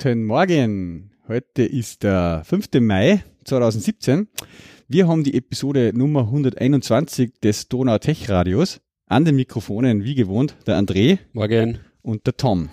Guten Morgen. Heute ist der 5. Mai 2017. Wir haben die Episode Nummer 121 des Donau Tech Radios. An den Mikrofonen, wie gewohnt, der André. Morgen. Und der Tom.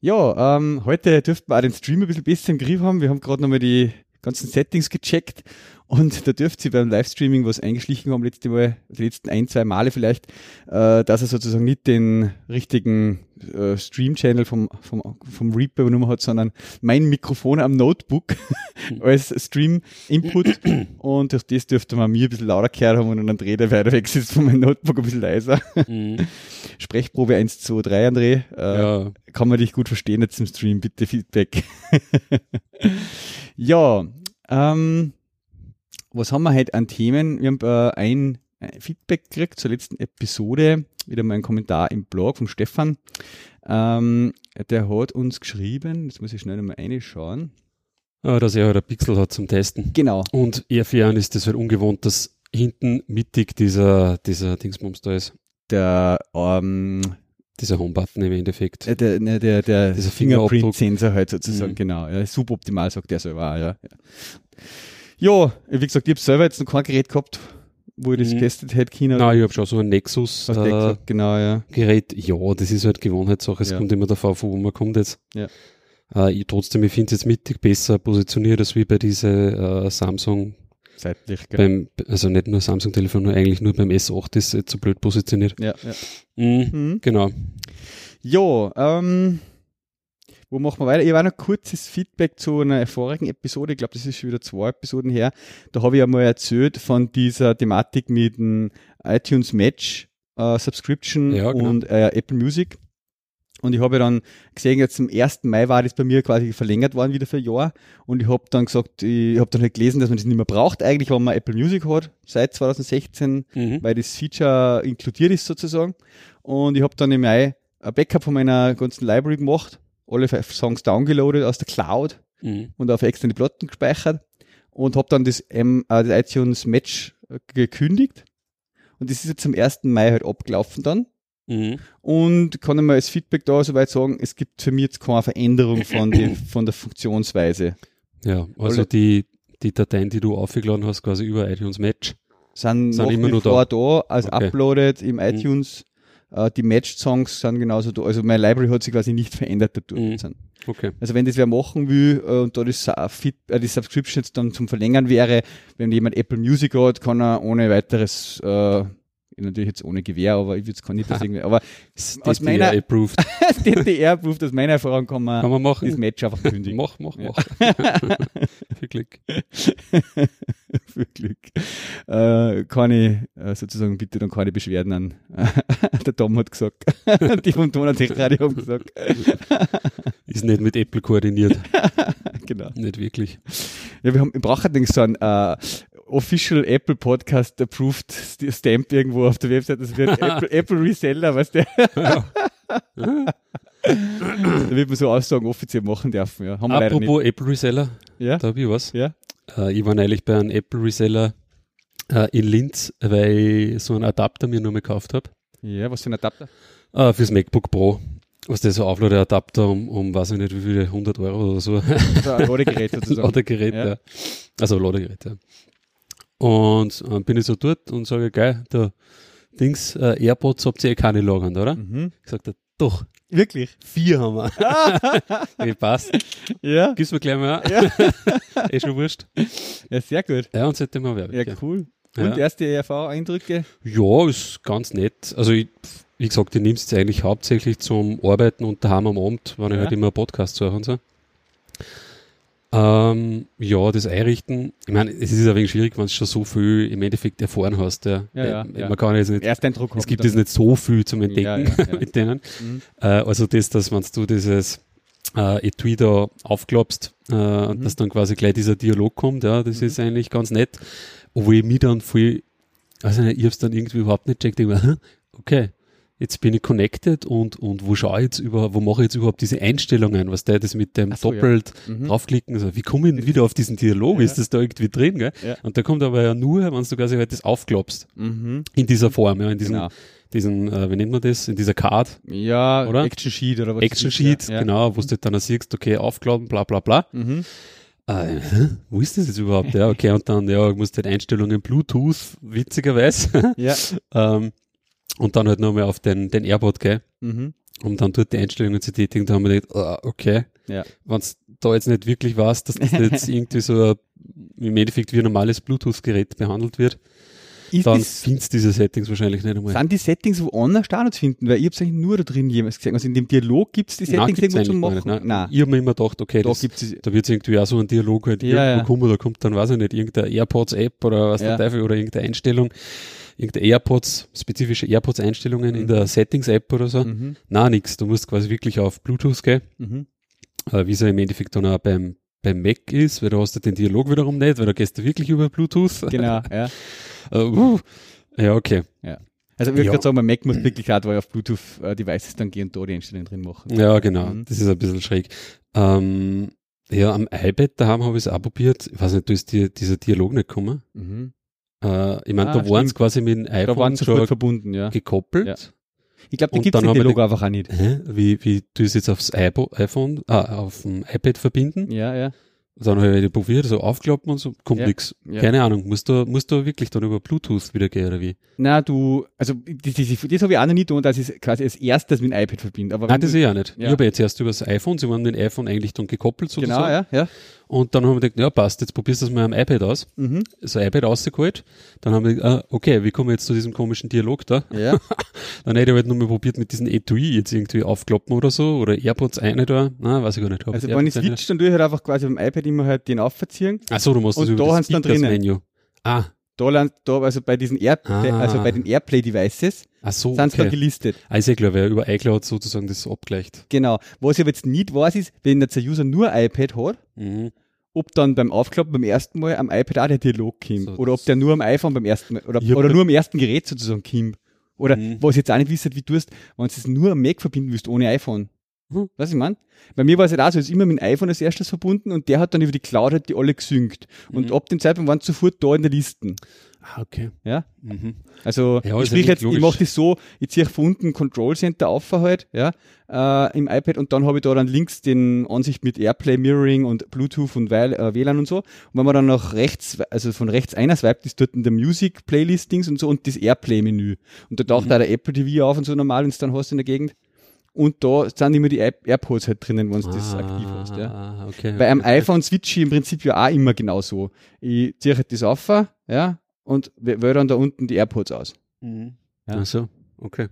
Ja, ähm, heute dürften wir auch den Stream ein bisschen besser im Griff haben. Wir haben gerade nochmal die ganzen Settings gecheckt und da dürft ihr beim Livestreaming was eingeschlichen haben, letzte Mal, die letzten ein, zwei Male vielleicht, äh, dass er sozusagen nicht den richtigen äh, Stream-Channel vom, vom, vom Reaper übernommen hat, sondern mein Mikrofon am Notebook als Stream-Input und durch das dürfte man mir ein bisschen lauter gehört haben und dann André, der weiter weg sitzt von meinem Notebook ein bisschen leiser. Mhm. Sprechprobe 1, 2, 3, André. Äh, ja. Kann man dich gut verstehen jetzt im Stream, bitte Feedback. ja, ähm, was haben wir heute an Themen? Wir haben äh, ein Feedback gekriegt zur letzten Episode, wieder mal ein Kommentar im Blog von Stefan. Ähm, der hat uns geschrieben, jetzt muss ich schnell mal reinschauen. Ah, dass er halt ein Pixel hat zum Testen. Genau. Und eher für einen ist das halt ungewohnt, dass hinten mittig dieser, dieser Dingsbums da ist. Der, ähm, dieser Homebutton im Endeffekt. Äh, der, ne, der, der, dieser Fingerprint-Sensor halt sozusagen, mhm. genau. Ja, suboptimal, sagt der selber auch, ja. Ja, wie gesagt, ich habe selber jetzt noch kein Gerät gehabt, wo ich das mhm. getestet hätte können. Nein, ich habe schon so ein Nexus, äh, Nexus genau, ja. Gerät. Ja, das ist halt Gewohnheitssache. Es ja. kommt immer davon, von wo man kommt jetzt. Ja. Äh, ich, trotzdem, ich finde es jetzt mittig besser positioniert als wie bei diese äh, Samsung. Seitlich, gell? Beim, also nicht nur Samsung-Telefon, nur eigentlich nur beim S8 ist jetzt so blöd positioniert. Ja, ja. Mhm, mhm. Genau. Ja, ähm, wo machen wir weiter? Ich habe noch kurzes Feedback zu einer vorigen Episode. Ich glaube, das ist schon wieder zwei Episoden her. Da habe ich ja mal erzählt von dieser Thematik mit dem iTunes Match äh, Subscription ja, genau. und äh, Apple Music. Und ich habe dann gesehen, jetzt zum 1. Mai war das bei mir quasi verlängert worden wieder für ein Jahr. Und ich habe dann gesagt, ich habe dann halt gelesen, dass man das nicht mehr braucht, eigentlich, wenn man Apple Music hat, seit 2016, mhm. weil das Feature inkludiert ist sozusagen. Und ich habe dann im Mai ein Backup von meiner ganzen Library gemacht alle Songs downgeloadet aus der Cloud mhm. und auf externe Platten gespeichert und habe dann das, ähm, das iTunes Match äh, gekündigt. Und das ist jetzt am 1. Mai halt abgelaufen dann. Mhm. Und kann einmal als Feedback da soweit sagen, es gibt für mich jetzt keine Veränderung von, die, von der Funktionsweise. Ja, also Alle, die, die Dateien, die du aufgeladen hast, quasi über iTunes Match, sind, sind immer nur da. da als okay. uploaded im mhm. iTunes äh, die Matched-Songs sind genauso da. Also meine Library hat sich quasi nicht verändert dadurch. Mhm. Okay. Also wenn das wer machen will äh, und da das, Fit, äh, die Subscription jetzt dann zum Verlängern wäre, wenn jemand Apple Music hat, kann er ohne weiteres äh, natürlich jetzt ohne Gewehr, aber ich würde es nicht das irgendwie, aber aus meiner approved. DDR approved, aus meiner Erfahrung kann man, kann man machen. das Match einfach kündigen. mach, mach, mach. Viel Glück. Viel Glück. Äh, keine, äh, sozusagen bitte dann keine Beschwerden an. Der Tom hat gesagt. Die vom Donatech Radio haben gesagt. Ist nicht mit Apple koordiniert. genau. Nicht wirklich. Ja, wir haben, wir brauchen allerdings so ein, äh, Official Apple Podcast approved Stamp irgendwo auf der Website. Das wird Apple, Apple Reseller, was der. da wird man so Aussagen offiziell machen dürfen. Ja. Haben wir Apropos Apple Reseller, ja? da habe ich was. Ja? Äh, ich war neulich bei einem Apple Reseller äh, in Linz, weil ich so einen Adapter mir nur mal gekauft habe. Ja, was für ein Adapter? Äh, fürs MacBook Pro. Was der so Aufladeadapter um, um weiß ich nicht wie viele, 100 Euro oder so. Also ein Ladegerät sozusagen. Ladegerät, ja. ja. Also Ladegerät, ja. Und äh, bin ich so dort und sage, geil, der Dings, äh, AirPods habt ihr eh keine lagern, oder? Mhm. Sagt er, doch. Wirklich? Vier haben wir. okay, passt. Ja. Gib's mir gleich mal. Ja. eh schon wurscht. Ja, sehr gut. Ja, und seitdem haben wir Ja, cool. Und ja. erste ERV-Eindrücke? Ja, ist ganz nett. Also, ich, wie gesagt, ich nehme es eigentlich hauptsächlich zum Arbeiten und daheim am Abend, wenn ja. ich halt immer Podcast suche und so. Ähm, ja, das Einrichten, ich meine, es ist ein wenig schwierig, wenn du schon so viel im Endeffekt erfahren hast. Ja. Ja, ja, äh, Man kann jetzt nicht, Ersteindruck es gibt jetzt nicht so viel zum Entdecken mit denen. Mhm. Äh, also das, dass wenn du dieses äh, Etui da aufklappst äh, mhm. dass dann quasi gleich dieser Dialog kommt, ja, das mhm. ist eigentlich ganz nett. Obwohl ich mich dann voll, also ich hab's dann irgendwie überhaupt nicht checkt, ich war, okay, jetzt bin ich connected und, und wo schaue ich jetzt über, wo mache ich jetzt überhaupt diese Einstellungen, was der das mit dem so, doppelt ja. mhm. draufklicken, also wie komme ich wieder auf diesen Dialog, ja. ist das da irgendwie drin, gell? Ja. Und der kommt aber ja nur, wenn du quasi halt das aufklappst, mhm. in dieser Form, ja, in diesem, genau. diesen, äh, wie nennt man das, in dieser Card. Ja, oder? Action Sheet oder was. Action Sheet, genau, wo du dann siehst, okay, aufklappen, bla, bla, bla. Mhm. Äh, wo ist das jetzt überhaupt? Ja, okay, und dann, ja, ich muss halt Einstellungen Bluetooth, witzigerweise. Ja. ähm, und dann halt nochmal auf den, den Airpod, gell? Mhm. Um dann dort die Einstellungen zu tätigen, da haben wir gedacht, uh, okay, ja. wenn es da jetzt nicht wirklich was, dass das jetzt irgendwie so im Endeffekt wie ein normales Bluetooth-Gerät behandelt wird, ist dann findest du diese Settings wahrscheinlich nicht einmal. Sind die Settings woanders da noch zu finden? Weil ich habe es eigentlich nur da drin jemals gesehen. Also in dem Dialog gibt es die Settings Nein, irgendwo zum Machen? Nicht, nein. Nein. Ich habe mir immer gedacht, okay, da, das, da wird es irgendwie auch so ein Dialog halt ja, irgendwo ja. kommen, da kommt dann, weiß ich nicht, irgendeine AirPods-App oder was ja. der Teufel oder irgendeine Einstellung irgendeine AirPods, spezifische AirPods-Einstellungen mhm. in der Settings-App oder so. Mhm. Na, nix. Du musst quasi wirklich auf Bluetooth gehen. Mhm. Äh, wie es ja im Endeffekt dann auch beim, beim Mac ist, weil da hast du den Dialog wiederum nicht, weil da gehst du wirklich über Bluetooth. Genau, ja. uh, uh, ja, okay. Ja. Also ich würde ja. gerade sagen, mein Mac muss wirklich gerade auf Bluetooth-Devices äh, dann gehen und da die Einstellungen drin machen. Ja, genau. Mhm. Das ist ein bisschen schräg. Ähm, ja, am iPad daheim habe ich es auch probiert. Ich weiß nicht, da ist die, dieser Dialog nicht gekommen. Mhm. Äh, ich meine, ah, da waren es quasi mit dem iPhone schon verbunden, ja. gekoppelt. Ja. Ich glaube, da gibt es den Dialog einfach auch nicht. Hä? Wie, wie du es jetzt aufs iPhone, ah, auf dem iPad verbinden? Ja, ja. Dann habe ich probiert, so aufklappen und so, kommt ja, nix. Ja. Keine Ahnung, musst du, musst du wirklich dann über Bluetooth wieder gehen oder wie? Na, du, also das, das, das habe ich auch noch nie getan, dass ich quasi als erstes mit dem iPad verbinde. Aber Nein, das ist ja nicht. Ja. Ich habe jetzt erst über das iPhone, sie waren mit dem iPhone eigentlich dann gekoppelt sozusagen. Genau, ja, ja. Und dann haben wir gedacht, ja passt, jetzt probierst du das mal am iPad aus. Mhm. So iPad rausgeholt. Dann haben wir gedacht, ah, okay, wie kommen wir jetzt zu diesem komischen Dialog da? Ja. dann hätte ich halt nochmal probiert mit diesen Etui jetzt irgendwie aufkloppen oder so oder AirPods eine da. Na, weiß ich gar nicht. Also wenn ich switch, dann tue ich halt einfach quasi am iPad immer halt den aufverziehen. Ach so, du musst und das da hast du dann drinnen. Menü. Ah. Da, da, also bei diesen Air, ah. also bei den Airplay Devices Ach so, sind okay. da gelistet. Also klar, wer über iCloud sozusagen das abgleicht. Genau. Was ich aber jetzt nicht weiß, ist, wenn jetzt der User nur iPad hat, mhm ob dann beim Aufklappen beim ersten Mal am iPad auch der Dialog kommt. So, oder ob der nur am iPhone beim ersten Mal, oder, oder nur am ersten Gerät sozusagen kommt. Oder mhm. was ich jetzt auch nicht wisst, wie du hast, wenn du es nur am Mac verbinden willst, ohne iPhone. Mhm. Was ich meine? Bei mir war es halt auch so, es ist immer mit dem iPhone als erstes verbunden und der hat dann über die Cloud halt die alle gesynkt. Und mhm. ab dem Zeitpunkt waren sie sofort da in der Listen. Ah, okay. Ja. Mhm. Also ja, ich sprich jetzt, logisch. ich mache das so, ich ziehe von unten Control Center auf halt, ja, äh, im iPad und dann habe ich da dann links den Ansicht mit Airplay, Mirroring und Bluetooth und WLAN und so. Und wenn man dann nach rechts, also von rechts einer swipet, ist dort in der Music Playlistings und so und das Airplay Menü. Und da taucht mhm. da der Apple TV auf und so normal, wenn es dann hast in der Gegend. Und da sind immer die AirPods halt drinnen, wenn du ah, das aktiv hast. Ja. Okay, Bei einem okay. iPhone switche ich im Prinzip ja auch immer genauso. Ich ziehe halt das auf, ja, und wähle dann da unten die AirPods aus. Mhm. Ja. Ach so, okay.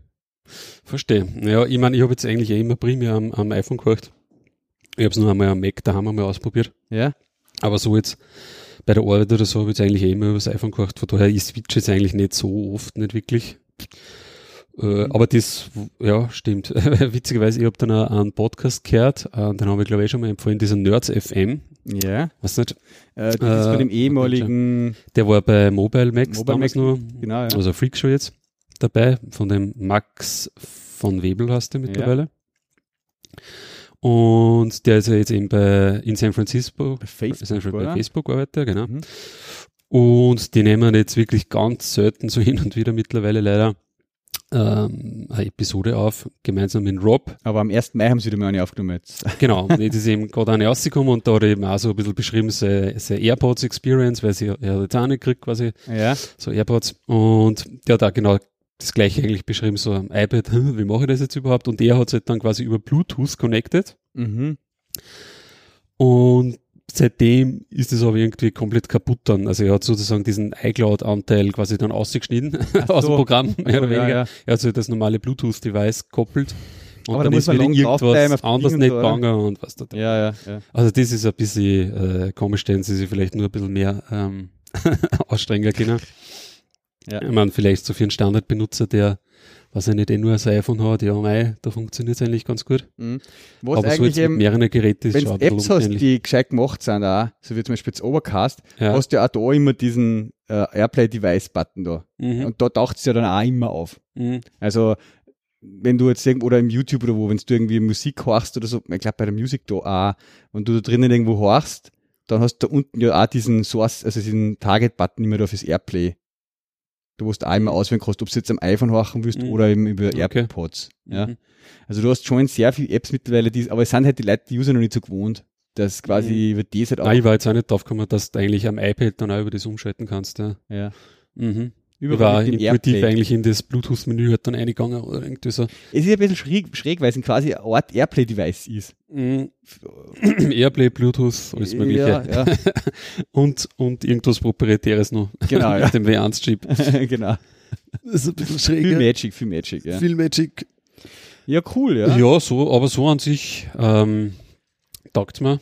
Verstehe. Ja, ich meine, ich habe jetzt eigentlich eh immer primär am, am iPhone gehört. Ich habe es nur einmal am Mac daheim einmal ausprobiert. Ja. Aber so jetzt bei der Arbeit oder so habe ich jetzt eigentlich eh immer über das iPhone gehört. Von daher, ich switche jetzt eigentlich nicht so oft, nicht wirklich. Äh, aber das, ja, stimmt. Witzigerweise, ich habe dann einen Podcast gehört, äh, den habe ich glaube ich schon mal empfohlen, dieser Nerds FM. Ja. Was nicht? Äh, das ist bei dem äh, ehemaligen. Der war bei Mobile Max Mobile damals Mac, nur. Genau, ja. Also Freakshow jetzt dabei, von dem Max von Webel hast du mittlerweile. Ja. Und der ist ja jetzt eben bei, in San Francisco, bei Facebook, San, bei Facebook arbeitet, genau. Mhm. Und die nehmen jetzt wirklich ganz selten so hin und wieder mittlerweile leider ähm, eine Episode auf, gemeinsam mit Rob. Aber am 1. Mai haben sie wieder mal eine aufgenommen jetzt. Genau, jetzt ist eben gerade eine rausgekommen und da hat er eben auch so ein bisschen beschrieben, seine, seine AirPods Experience, weil sie er hat jetzt auch nicht gekriegt quasi, ja. so AirPods und der hat auch genau das gleiche eigentlich beschrieben, so am iPad, wie mache ich das jetzt überhaupt? Und der hat es halt dann quasi über Bluetooth connected. Mhm. Und seitdem ist es aber irgendwie komplett kaputt dann. Also er hat sozusagen diesen iCloud-Anteil quasi dann ausgeschnitten so. aus dem Programm, mehr oder weniger. Ja, ja. Er hat so das normale Bluetooth-Device koppelt. Und aber dann da muss man lang irgendwas anderes nicht gegangen und was da. Ja, ja, ja. Also das ist ein bisschen äh, komisch, stellen sie sich vielleicht nur ein bisschen mehr ähm, ausstrengen können. Ja. Ich meine, vielleicht so für einen Standardbenutzer, der was er nicht eh nur ein iPhone hat, ja, mei, da funktioniert es eigentlich ganz gut. Mhm. Was Aber so jetzt mit mehreren Geräten ist schon Apps hast, die gescheit gemacht sind, auch, so wie zum Beispiel das Overcast, ja. hast du ja auch da immer diesen äh, Airplay-Device-Button da. Mhm. Und da taucht es ja dann auch immer auf. Mhm. Also wenn du jetzt irgendwo, oder im YouTube oder wo, wenn du irgendwie Musik horchst oder so, ich glaube bei der Musik da auch, wenn du da drinnen irgendwo horchst, dann hast du da unten ja auch diesen Source, also diesen Target-Button immer da fürs Airplay. Du musst auch immer auswählen kannst, ob du jetzt am iPhone horchen willst mhm. oder eben über okay. AirPods. Ja. Mhm. Also du hast schon sehr viele Apps mittlerweile, die, aber es sind halt die Leute, die User noch nicht so gewohnt. Das quasi mhm. über das halt auch. Nein, ich war jetzt auch nicht drauf gekommen, dass du eigentlich am iPad dann auch über das umschalten kannst. Ja. ja. Mhm. Überall ich war intuitiv eigentlich in das Bluetooth-Menü halt dann eingegangen oder irgendwie so. Es ist ein bisschen schräg, schräg weil es quasi eine Art Airplay-Device ist. Mm. Airplay, Bluetooth, alles mögliche. Ja, ja. und, und irgendwas Proprietäres noch. Genau, ja. Mit dem W1-Chip. genau. Das ist ein bisschen schräg. Viel Magic, viel Magic, ja. Viel Magic. Ja, cool, ja. Ja, so, aber so an sich, ähm, taugt mir.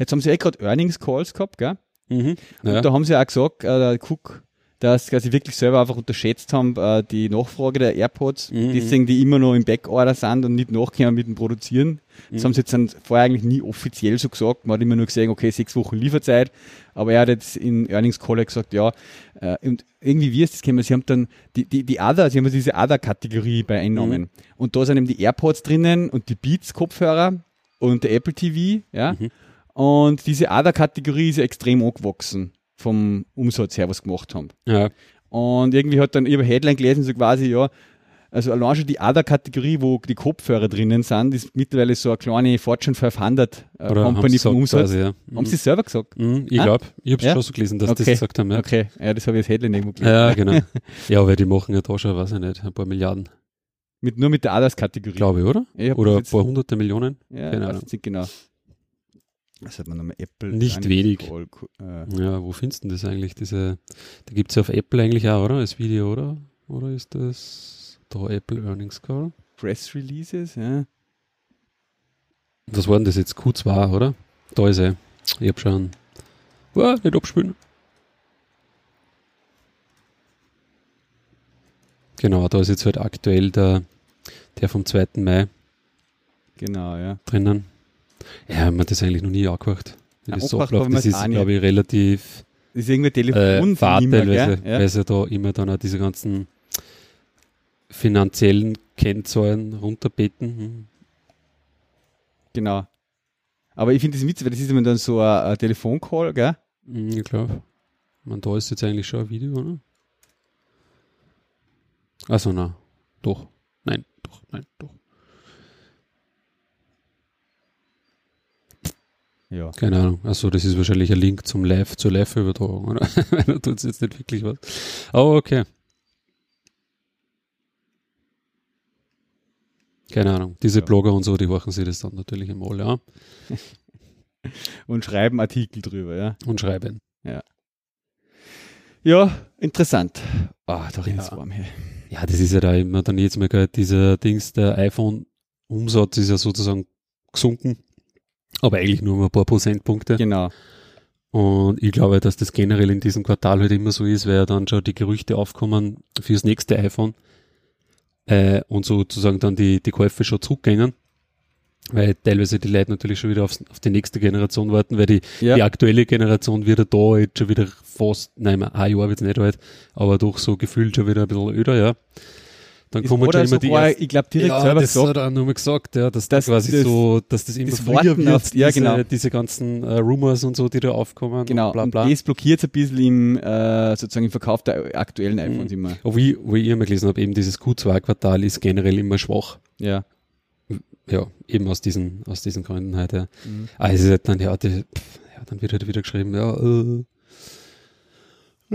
Jetzt haben sie eh gerade Earnings Calls gehabt, gell? Mhm. Und ja. da haben sie auch gesagt, äh, Cook dass sie wirklich selber einfach unterschätzt haben, äh, die Nachfrage der AirPods, mhm. deswegen die immer noch im Backorder sind und nicht nachkommen mit dem Produzieren. Das mhm. haben sie jetzt dann vorher eigentlich nie offiziell so gesagt. Man hat immer nur gesehen, okay, sechs Wochen Lieferzeit. Aber er hat jetzt in Earnings Call gesagt, ja, äh, und irgendwie wie ist das gekommen? Sie haben dann die, die, die Other, sie haben diese Other-Kategorie bei Einnahmen. Mhm. Und da sind eben die AirPods drinnen und die Beats-Kopfhörer und der Apple TV, ja. Mhm. Und diese Other-Kategorie ist ja extrem angewachsen vom Umsatz her was gemacht haben. Ja. Und irgendwie hat dann über Headline gelesen, so quasi, ja, also allein schon die Other-Kategorie, wo die Kopfhörer drinnen sind, ist mittlerweile so eine kleine Fortune 500 äh, Oder Company vom Umsatz. Quasi, ja. Haben sie es selber gesagt? Mhm, ich ah? glaube, ich habe es ja? schon so gelesen, dass okay. das gesagt haben. Ja. Okay, ja, das habe ich als Headline irgendwo gelesen. Ja, genau. ja, weil die machen ja da schon, weiß ich nicht, ein paar Milliarden. Mit, nur mit der Others-Kategorie. Glaube ich, oder? Ich oder ein paar hunderte Millionen? Ja, genau. genau. Das hat man nochmal Apple. Nicht wenig. Call, äh. Ja, wo findest du das eigentlich? Diese, da gibt es ja auf Apple eigentlich auch, oder? Als Video, oder? Oder ist das da Apple Earnings Call? Press Releases, ja. Was war denn das jetzt? Q2, oder? Da ist er. Ich hab schon. Oh, nicht abspielen. Genau, da ist jetzt halt aktuell der, der vom 2. Mai. Genau, ja. Drinnen. Ja, man hat das eigentlich noch nie angehört. Ja, das, Ablauf, das ist, glaube ich, relativ das ist irgendwie Telefon äh, weil, ja. weil sie da immer dann auch diese ganzen finanziellen Kennzahlen runterbeten. Hm. Genau. Aber ich finde das witzig, weil das ist immer dann so ein, ein Telefoncall, gell? Mhm, ja, klar. Man, da ist jetzt eigentlich schon ein Video, oder? Also, na, doch. Nein, doch, nein, doch. Ja. Keine Ahnung. Achso, das ist wahrscheinlich ein Link zum Live, zur Live-Übertragung, oder? da tut es jetzt nicht wirklich was. Aber okay. Keine Ahnung. Diese ja. Blogger und so, die horchen sich das dann natürlich im alle an. und schreiben Artikel drüber, ja. Und schreiben. Ja. Ja, interessant. Ah, oh, da ja. warm hier. Ja, das ist ja da immer dann jetzt mal gehört, dieser Dings, der iPhone-Umsatz ist ja sozusagen gesunken aber eigentlich nur um ein paar Prozentpunkte. Genau. Und ich glaube, dass das generell in diesem Quartal halt immer so ist, weil ja dann schon die Gerüchte aufkommen fürs nächste iPhone äh, und sozusagen dann die, die Käufe schon zurückgängen. Weil teilweise die Leute natürlich schon wieder aufs, auf die nächste Generation warten, weil die, ja. die aktuelle Generation wieder da jetzt schon wieder fast, nein, ein Jahr wird es nicht alt, aber doch so gefühlt schon wieder ein bisschen öder, ja. Dann kommen schon immer die ersten, ich glaube direkt ja, selber das gesagt. hat er nur mal gesagt, ja, dass das, quasi das, so, dass das immer das früher wird, ja, diese, genau. diese ganzen äh, Rumors und so, die da aufkommen. Genau, und, bla, bla. und das blockiert ein bisschen im, äh, sozusagen im Verkauf der aktuellen mhm. iPhones mhm. immer. Aber wie, wie ich immer gelesen habe, eben dieses Q2-Quartal ist generell immer schwach. Ja. Ja, eben aus diesen, aus diesen Gründen halt, ja. Mhm. Ah, es ist halt dann, ja, die, ja, dann wird halt wieder geschrieben, ja, äh,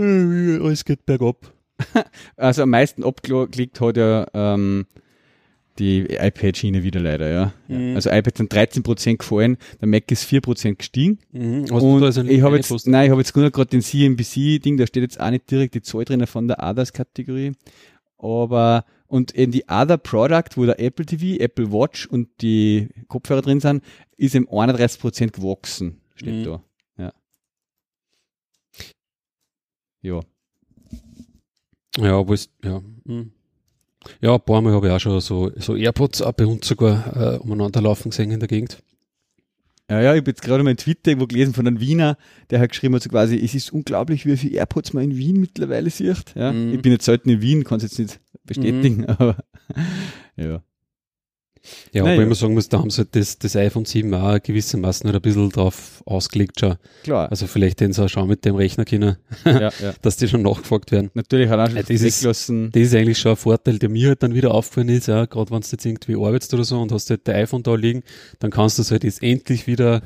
äh alles geht bergab. also am meisten abgeklickt hat ja ähm, die iPad-Schiene wieder leider, ja. Mhm. Also iPad sind 13% gefallen, der Mac ist 4% gestiegen. Mhm. Und also ich habe jetzt, nein, ich habe jetzt nur gerade den CNBC-Ding, da steht jetzt auch nicht direkt die Zahl drin von der Others-Kategorie. Aber, und in die Other Product, wo der Apple TV, Apple Watch und die Kopfhörer drin sind, ist im 31% gewachsen, steht mhm. da. Ja. Ja. Ja, aber es, ja. Hm. Ja, ein paar Mal habe ich auch schon so, so AirPods auch bei uns sogar äh, umeinander laufen gesehen in der Gegend. Ja, ja, ich habe jetzt gerade mal einen Twitter irgendwo gelesen von einem Wiener, der hat geschrieben, so quasi, es ist unglaublich, wie viele AirPods man in Wien mittlerweile sieht. Ja, mm. Ich bin jetzt selten in Wien, kann es jetzt nicht bestätigen, mm. aber Ja. Ja, Naja. aber ich muss sagen muss, da haben sie halt das, das iPhone 7 auch gewissermaßen halt ein bisschen drauf ausgelegt schon. Klar. Also vielleicht den sie auch schon mit dem Rechner können, ja, ja. dass die schon nachgefragt werden. Natürlich hat er schon Ja, das ist-. Das ist eigentlich schon ein Vorteil, der mir halt dann wieder aufgefallen ist, ja, gerade wenn du jetzt irgendwie arbeitest oder so und hast halt dein iPhone da liegen, dann kannst du es halt jetzt endlich wieder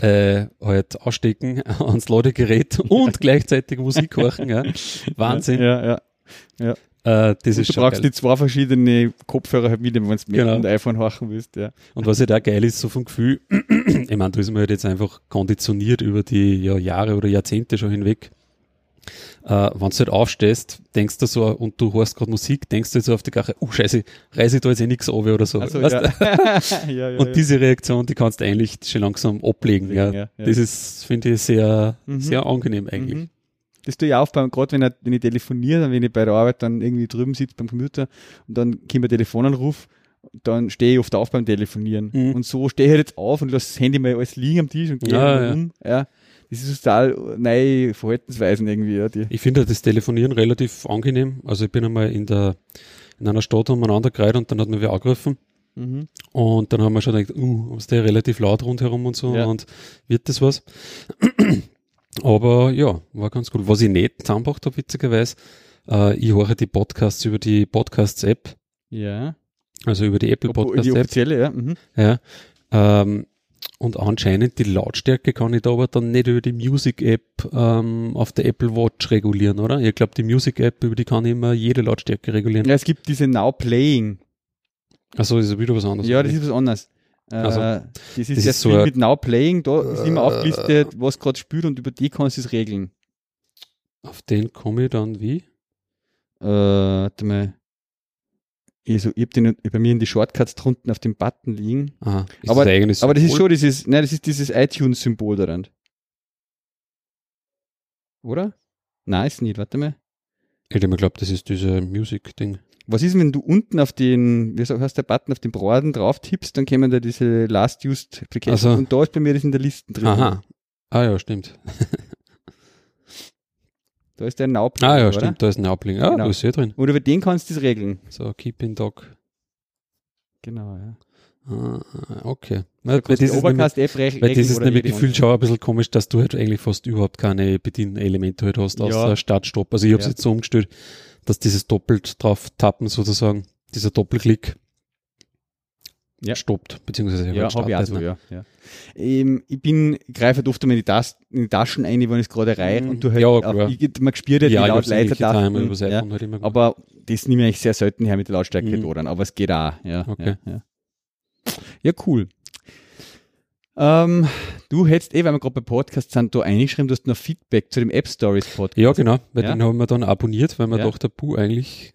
äh, halt ausstecken ans Ladegerät und gleichzeitig Musik horchen, ja. Wahnsinn. Ja, ja. Äh, das Und ist du schon brauchst geil. die zwei verschiedene Kopfhörer halt mit, wenn du Mac Genau. und iPhone horchen willst. Ja. Und was halt auch geil ist, so vom Gefühl, ich meine, da ist man halt jetzt einfach konditioniert über die ja, Jahre oder Jahrzehnte schon hinweg. Äh, wenn du halt aufstehst, denkst du so, und du hörst gerade Musik, denkst du jetzt auf die Gache, oh scheiße, reiße ich da jetzt eh nichts runter oder so. Weißt ja. du? ja, ja, und ja. diese Reaktion, die kannst du eigentlich schon langsam ablegen. Ja. Ja, ja. Das ist, finde ich, sehr, Mhm. sehr angenehm eigentlich. Mhm. Das tue ich beim, gerade wenn, ich- wenn ich telefoniere, dann wenn ich bei der Arbeit dann irgendwie drüben sitze beim Computer und dann kommt ein Telefonanruf, dann stehe ich oft auf beim Telefonieren. Mhm. Und so stehe ich halt jetzt auf und lasse das Handy mal alles liegen am Tisch und gehe Ja, ja. um. Ja. Das ist total neue Verhaltensweisen irgendwie, ja, die. Ich finde das Telefonieren relativ angenehm. Also ich bin einmal in der, in einer Stadt umeinander gereiht und dann hat mir wer angerufen. Mhm. Und dann haben wir schon gedacht, uh, ist der relativ laut rundherum und so Ja. und wird das was? Aber ja, war ganz gut. Was ich nicht zusammengebracht habe, witzigerweise, äh, ich höre die Podcasts über die Podcasts-App, Ja. also über die Apple Obwohl, die Podcast-App. offizielle, ja. Mhm. Ja. Ähm, und anscheinend die Lautstärke kann ich da aber dann nicht über die Music-App ähm, auf der Apple Watch regulieren, oder? Ich glaube, die Music-App, über die kann ich immer jede Lautstärke regulieren. ja, es gibt diese Now Playing. Achso, ist ja wieder was anderes. Ja, das ist was anderes. Äh, Also, das ist das ist so mit Now Playing, da ist immer Äh, aufgelistet, was gerade spielt und über die kannst du es regeln. Auf den komme ich dann wie? Äh, warte mal. Also, ich hab den bei mir in die Shortcuts drunten auf dem Button liegen. Aha, ist Aber- das eigenes Aber das ist schon dieses, nein, das ist dieses iTunes-Symbol daran. Oder? Nein, ist nicht, warte mal. Ich hätte mir geglaubt, das ist diese Music-Ding. Was ist, wenn du unten auf den, wie heißt der Button, auf den Braten drauf tippst, dann kommen da diese Last Used Applications Also- und da ist bei mir das in der Liste drin. Aha. Ah ja, stimmt. Da ist der Now Ah ja, oder? stimmt, da ist ein Abling. Ah, Genau. da ist eh drin. Und über den kannst du das regeln. So, keep in dog. Genau, ja. Ah, okay. Weil das ist nämlich, weil das ist oder nämlich gefühlt schon ein bisschen komisch, dass du halt eigentlich fast überhaupt keine Bedienelemente halt hast, außer Ja. Start, Stopp. Also ich habe es Ja. jetzt so umgestellt, dass dieses doppelt drauf tappen sozusagen, dieser Doppelklick Ja. stoppt, beziehungsweise Ja, halt habe ich auch so, ne? ja. ja. Ähm, ich bin, greife oft einmal in die, Tas in die Taschen ein, wenn ich es gerade reiche Mhm. und du halt, Ja, auf, ich, man spürt ja, Ja, die laut hab's ähnlich getan, Leiter über das ja. halt. Aber das nehme ich sehr selten her mit der Lautstärke Mhm. dann, aber es geht auch, ja. Okay. Ja, ja. ja cool. Ähm, du hättest eh, weil wir gerade bei Podcasts sind, da eingeschrieben, du hast noch Feedback zu dem App Stories Podcast. Ja, genau, weil Ja. den haben wir dann abonniert, weil wir Ja. dachten, puh, eigentlich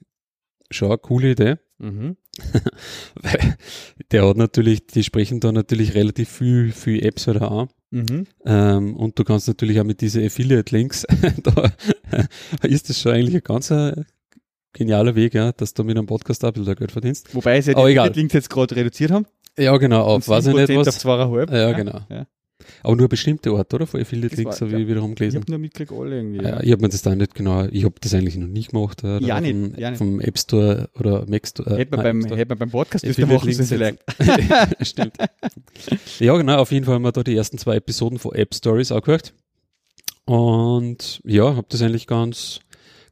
schon eine coole Idee. Mhm. Weil der hat natürlich, die sprechen da natürlich relativ viel, viel Apps halt auch an. Mhm. Ähm, und du kannst natürlich auch mit diesen Affiliate-Links, da ist das schon eigentlich ein ganz äh, genialer Weg, ja, dass du mit einem Podcast auch ein bisschen Geld verdienst. Wobei sie die egal. Links jetzt gerade reduziert haben. Ja, genau, auf, weiß ich nicht 7% was. auf 2,5. Ja, genau. Ja. Aber nur bestimmte Art, oder? Affiliate-Links Das war- habe ich wiederum Ich gelesen. habe nur mitgekriegt, alle irgendwie. Ja, ich habe mir das da nicht genau, ich habe das eigentlich noch nie gemacht. Äh, Ja, nicht, vom, ja, nicht. vom App Store oder Mac Store. äh, Hätte man, beim, hätte man beim Podcast öfter machen sollen Links vielleicht. Stimmt. Ja, genau, auf jeden Fall haben wir da die ersten zwei Episoden von App Stories angehört. Und ja, habe das eigentlich ganz,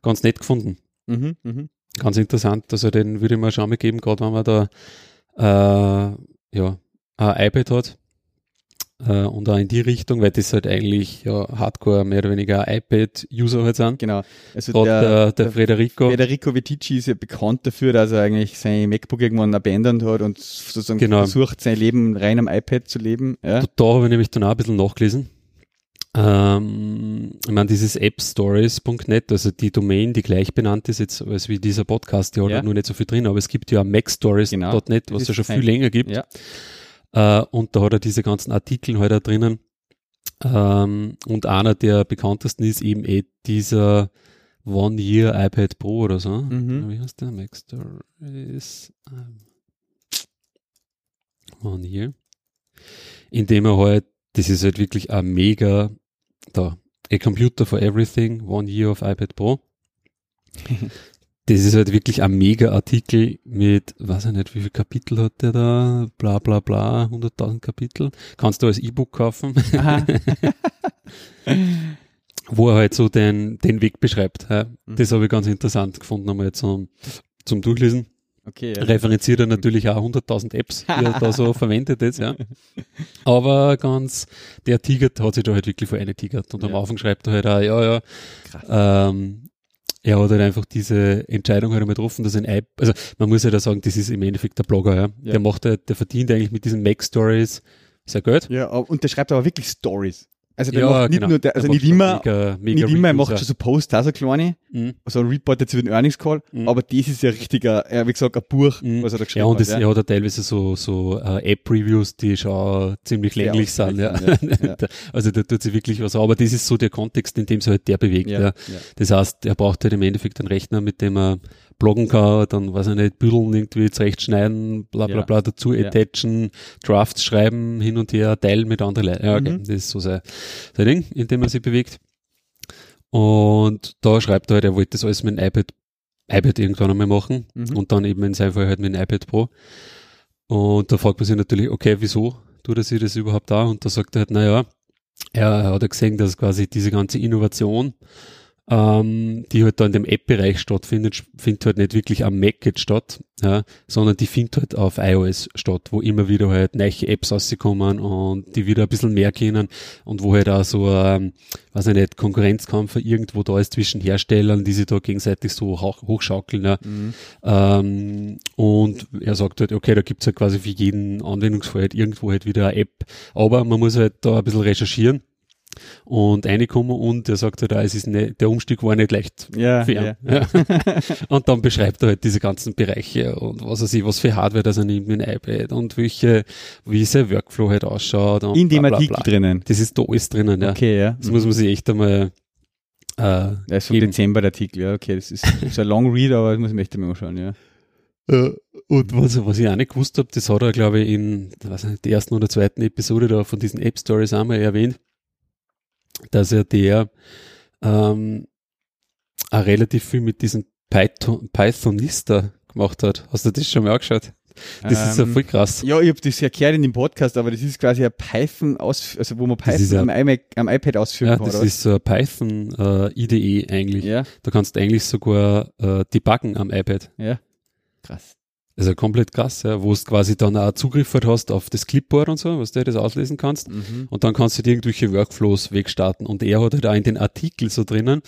ganz nett gefunden. Mhm, mhm. Ganz interessant. Also den würde ich mir schon mal geben, gerade wenn man da äh, ja, ein iPad hat. Äh, und auch in die Richtung, weil das halt eigentlich ja, Hardcore mehr oder weniger iPad-User halt sind. Genau. Also der, der, der, der Federico. Federico Vitici ist ja bekannt dafür, dass er eigentlich sein MacBook irgendwann abandoned hat und sozusagen Genau. versucht, sein Leben rein am iPad zu leben. Ja. Da, da habe ich nämlich dann auch ein bisschen nachgelesen. Ähm, ich meine, dieses appstories.net, also die Domain, die gleich benannt ist jetzt als wie dieser Podcast, die hat Ja. ja. nur nicht so viel drin, aber es gibt ja macstories.net, Genau. Was ist ja schon viel länger gibt. Ja. Äh, und da hat er diese ganzen Artikel halt da drinnen. Ähm, und einer der bekanntesten ist eben eh dieser One Year iPad Pro oder so. Mhm. Wie heißt der? Macstories. Ähm, One Year. Indem er halt, das ist halt wirklich ein mega, da, A Computer for Everything, One Year of iPad Pro. das ist halt wirklich ein Mega-Artikel mit, weiß ich nicht, wie viel Kapitel hat der da, bla bla bla, 100.000 Kapitel. Kannst du als E-Book kaufen. Wo er halt so den, den Weg beschreibt. Mhm. Das habe ich ganz interessant gefunden, einmal zum, zum Durchlesen. Okay, ja. Referenziert er natürlich auch 100.000 Apps, die er da so verwendet jetzt, ja. Aber ganz, der tigert hat sich da halt wirklich vor eine tigert. Und ja. am Anfang schreibt er halt auch, ja, ja, ähm, er hat halt einfach diese Entscheidung halt einmal getroffen, dass ein App, also man muss ja halt da sagen, das ist im Endeffekt der Blogger, ja. ja. Der macht halt, der verdient eigentlich mit diesen Mac-Stories sehr Geld. Ja, und der schreibt aber wirklich Stories. Also der ja, macht nicht genau. nur, der, also nicht immer, mega, mega nicht immer, er macht schon so Posts, auch so kleine, mhm. so ein Report über den Earnings Call, mhm. aber das ist ja richtiger, ja, wie gesagt, ein Buch, mhm. was er da geschrieben hat. Ja, und das, hat, ja. er hat ja teilweise so, so uh, App-Reviews, die schon ziemlich länglich sind, ja. ja. also da tut sich wirklich was, aber das ist so der Kontext, in dem sich halt der bewegt, ja. Das heißt, er braucht halt im Endeffekt einen Rechner, mit dem er bloggen kann, dann weiß ich nicht, büdeln irgendwie zurechtschneiden, bla bla bla dazu ja. attachen, Drafts schreiben, hin und her, teilen mit anderen Leuten. Ja, okay. Mhm. Das ist so sein, sein Ding, in dem er sich bewegt. Und da schreibt er halt, er wollte das alles mit dem iPad, iPad irgendwann einmal machen mhm. und dann eben in seinem Fall halt mit dem iPad Pro. Und da fragt man sich natürlich, okay, wieso tut er sich das überhaupt da? Und da sagt er halt, naja, er hat ja gesehen, dass quasi diese ganze Innovation ähm, die halt da in dem App-Bereich stattfindet, findet halt nicht wirklich am Mac jetzt statt, ja, sondern die findet halt auf iOS statt, wo immer wieder halt neue Apps rauskommen und die wieder ein bisschen mehr kennen und wo halt auch so, ähm, weiß ich nicht, Konkurrenzkampf irgendwo da ist zwischen Herstellern, die sich da gegenseitig so hoch, hochschaukeln. Ja. Mhm. Ähm, und er sagt halt, okay, da gibt's halt quasi für jeden Anwendungsfall halt irgendwo halt wieder eine App, aber man muss halt da ein bisschen recherchieren und reinkommen und er sagt halt, ah, es ist nicht, der Umstieg war nicht leicht ja, ihn. Ja, und dann beschreibt er halt diese ganzen Bereiche und was er sich, was für Hardware das er nimmt mit dem iPad und welche, wie sein Workflow halt ausschaut. Und In dem Artikel drinnen. Das ist da alles drinnen, ja. Okay, ja. Das mhm. muss man sich echt einmal äh, das ist vom Dezember der Artikel, ja, okay, das ist, das ist ein Long Read, aber das muss ich mir echt mal anschauen, ja. Und was, was ich auch nicht gewusst habe, das hat er, glaube ich, in weiß nicht, der ersten oder zweiten Episode da von diesen App Stories einmal erwähnt dass er der ähm, auch relativ viel mit diesem Python, Pythonista gemacht hat. Hast du das schon mal angeschaut? Das ähm, ist ja ähm, voll krass. Ja, ich habe das erklärt in dem Podcast, aber das ist quasi ein Python, aus, also wo man Python am, iMac, am, iPad ausführen ja, kann. Das ist so ein Python äh, IDE eigentlich. Ja. Da kannst du eigentlich sogar äh, debuggen am iPad. Ja. Krass. Also komplett krass, ja, wo du quasi dann auch Zugriff halt hast auf das Clipboard und so, was du das auslesen kannst. Mhm. Und dann kannst du dir irgendwelche Workflows wegstarten. Und er hat halt auch in den Artikel so drinnen,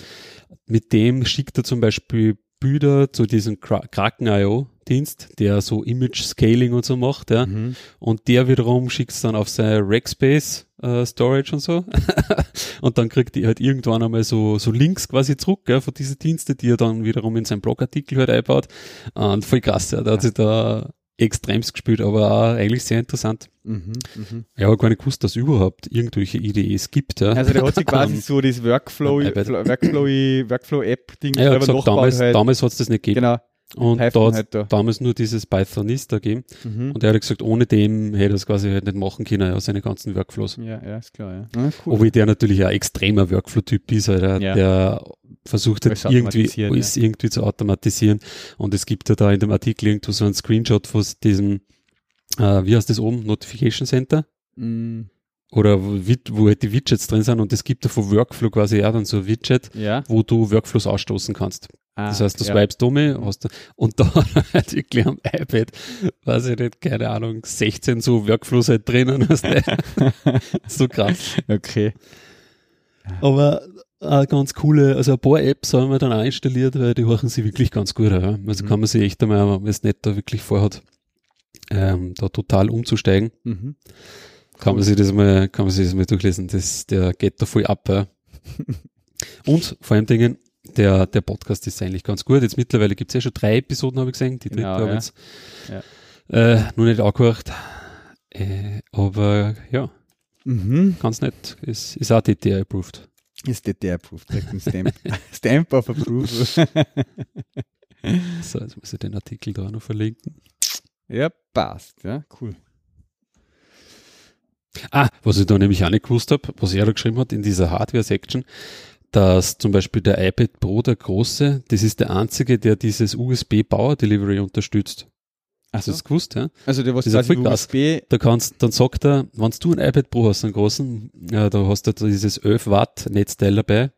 mit dem schickt er zum Beispiel Bilder zu diesem Kraken.io Dienst, der so Image Scaling und so macht, ja. Mhm. Und der wiederum schickt es dann auf sein Rackspace äh, Storage und so. und dann kriegt die halt irgendwann einmal so, so Links quasi zurück, ja, von diesen Dienste, die er dann wiederum in seinen Blogartikel halt einbaut. Und voll krass, ja. Da hat sich da extremst gespielt, aber auch eigentlich sehr interessant. Mhm, mh. Ich habe gar nicht gewusst, dass es überhaupt irgendwelche IDEs gibt. Ja. Also der hat sich quasi so das Workflow, Workflow, Workflow App Ding ja, gesagt, damals, halt. damals hat es das nicht gegeben. Genau. Und Python da hat halt damals nur dieses Pythonista gegeben. Mhm. Und er hat gesagt, ohne dem hätte er es quasi halt nicht machen können, ja, seine ganzen Workflows. Ja, ja, ist klar, ja. Ah, cool. Obwohl der natürlich ein extremer Workflow-Typ ist, halt, ja. der versucht halt irgendwie, alles ja. irgendwie zu automatisieren. Und es gibt ja da in dem Artikel irgendwo so einen Screenshot von diesem, äh, wie heißt das oben? Notification Center? Mhm oder wo halt die Widgets drin sind und es gibt da von Workflow quasi auch dann so ein Widget, ja. wo du Workflows ausstoßen kannst. Ah, das heißt, du ja. swipest um hast du, und da halt wirklich am iPad, weiß ich nicht, keine Ahnung, 16 so Workflows halt drinnen hast. so krass. Okay. Aber eine ganz coole, also ein paar Apps haben wir dann auch installiert, weil die horchen sich wirklich ganz gut Ja. Also mhm. kann man sich echt einmal, wenn man es nicht da wirklich vorhat, ähm, da total umzusteigen. Mhm. Kann man sich das mal, kann man sich das mal durchlesen. Das, der geht da voll ab. Ja. Und vor allem Dingen, der, der Podcast ist eigentlich ganz gut. Jetzt mittlerweile gibt es ja schon drei Episoden, habe ich gesehen. Die dritte genau, habe ich jetzt ja. äh, nur nicht angehört. Äh, aber ja, mhm. ganz nett. Ist, ist auch DTR approved. Ist DTR approved, direkt ein Stamp. Stamp of Approval. so, jetzt muss ich den Artikel da noch verlinken. Ja, passt. Ja, cool. Ah, was ich da nämlich auch nicht gewusst habe, was er da geschrieben hat in dieser Hardware-Section, dass zum Beispiel der iPad Pro, der große, das ist der einzige, der dieses USB Power Delivery unterstützt. Hast du das gewusst, ja? Also der was quasi Quick USB, Da kannst, dann sagt er, wenn du ein iPad Pro hast, einen großen, ja, da hast du dieses 11 Watt Netzteil dabei,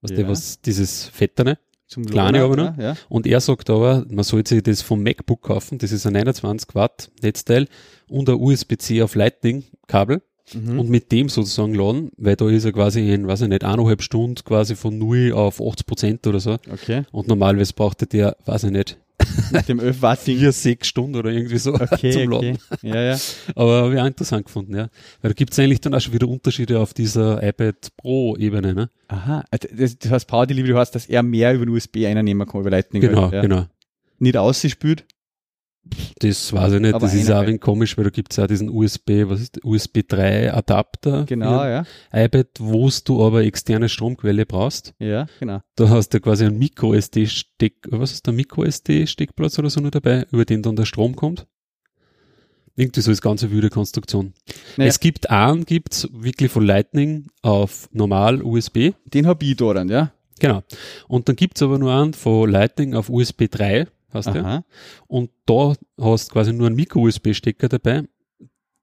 was Ja. der, was dieses fetterne. zum kleine aber noch. Ja. Und er sagt aber, man sollte sich das vom MacBook kaufen, das ist ein 29 Watt Netzteil und ein USB-C auf Lightning Kabel Mhm. und mit dem sozusagen laden, weil da ist er quasi in, weiß ich nicht, eineinhalb Stunden quasi von 0 auf 80 Prozent oder so. Okay. Und normalerweise brauchte der, weiß ich nicht, Mit dem 11 Watt vier, sechs Stunden oder irgendwie so Okay, zum okay. Laden. Ja, ja. Aber habe ich auch interessant gefunden, ja. Weil da gibt es eigentlich dann auch schon wieder Unterschiede auf dieser iPad Pro-Ebene, ne? Aha. Also Das, das heißt, Power Delivery heißt, dass er mehr über den USB einnehmen kann, über Lightning. Genau, halt, ja. genau. Nicht ausgespült. Das weiß ich nicht, Aber das ist auch ein wenig komisch, weil da gibt es ja diesen USB, was ist, USB 3 Adapter. Genau, ja. iPad, wo du aber externe Stromquelle brauchst. Ja, genau. Da hast du quasi einen Micro-SD-Steck, was ist der Micro-SD-Steckplatz oder so noch dabei, über den dann der Strom kommt. Irgendwie so ist ganz eine wilde Konstruktion. Naja. Es gibt einen, gibt's wirklich von Lightning auf normal USB. Den hab ich da dann, ja. Genau. Und dann gibt's aber nur einen von Lightning auf USB 3, hast du. Und da hast du quasi nur einen Micro-USB-Stecker dabei.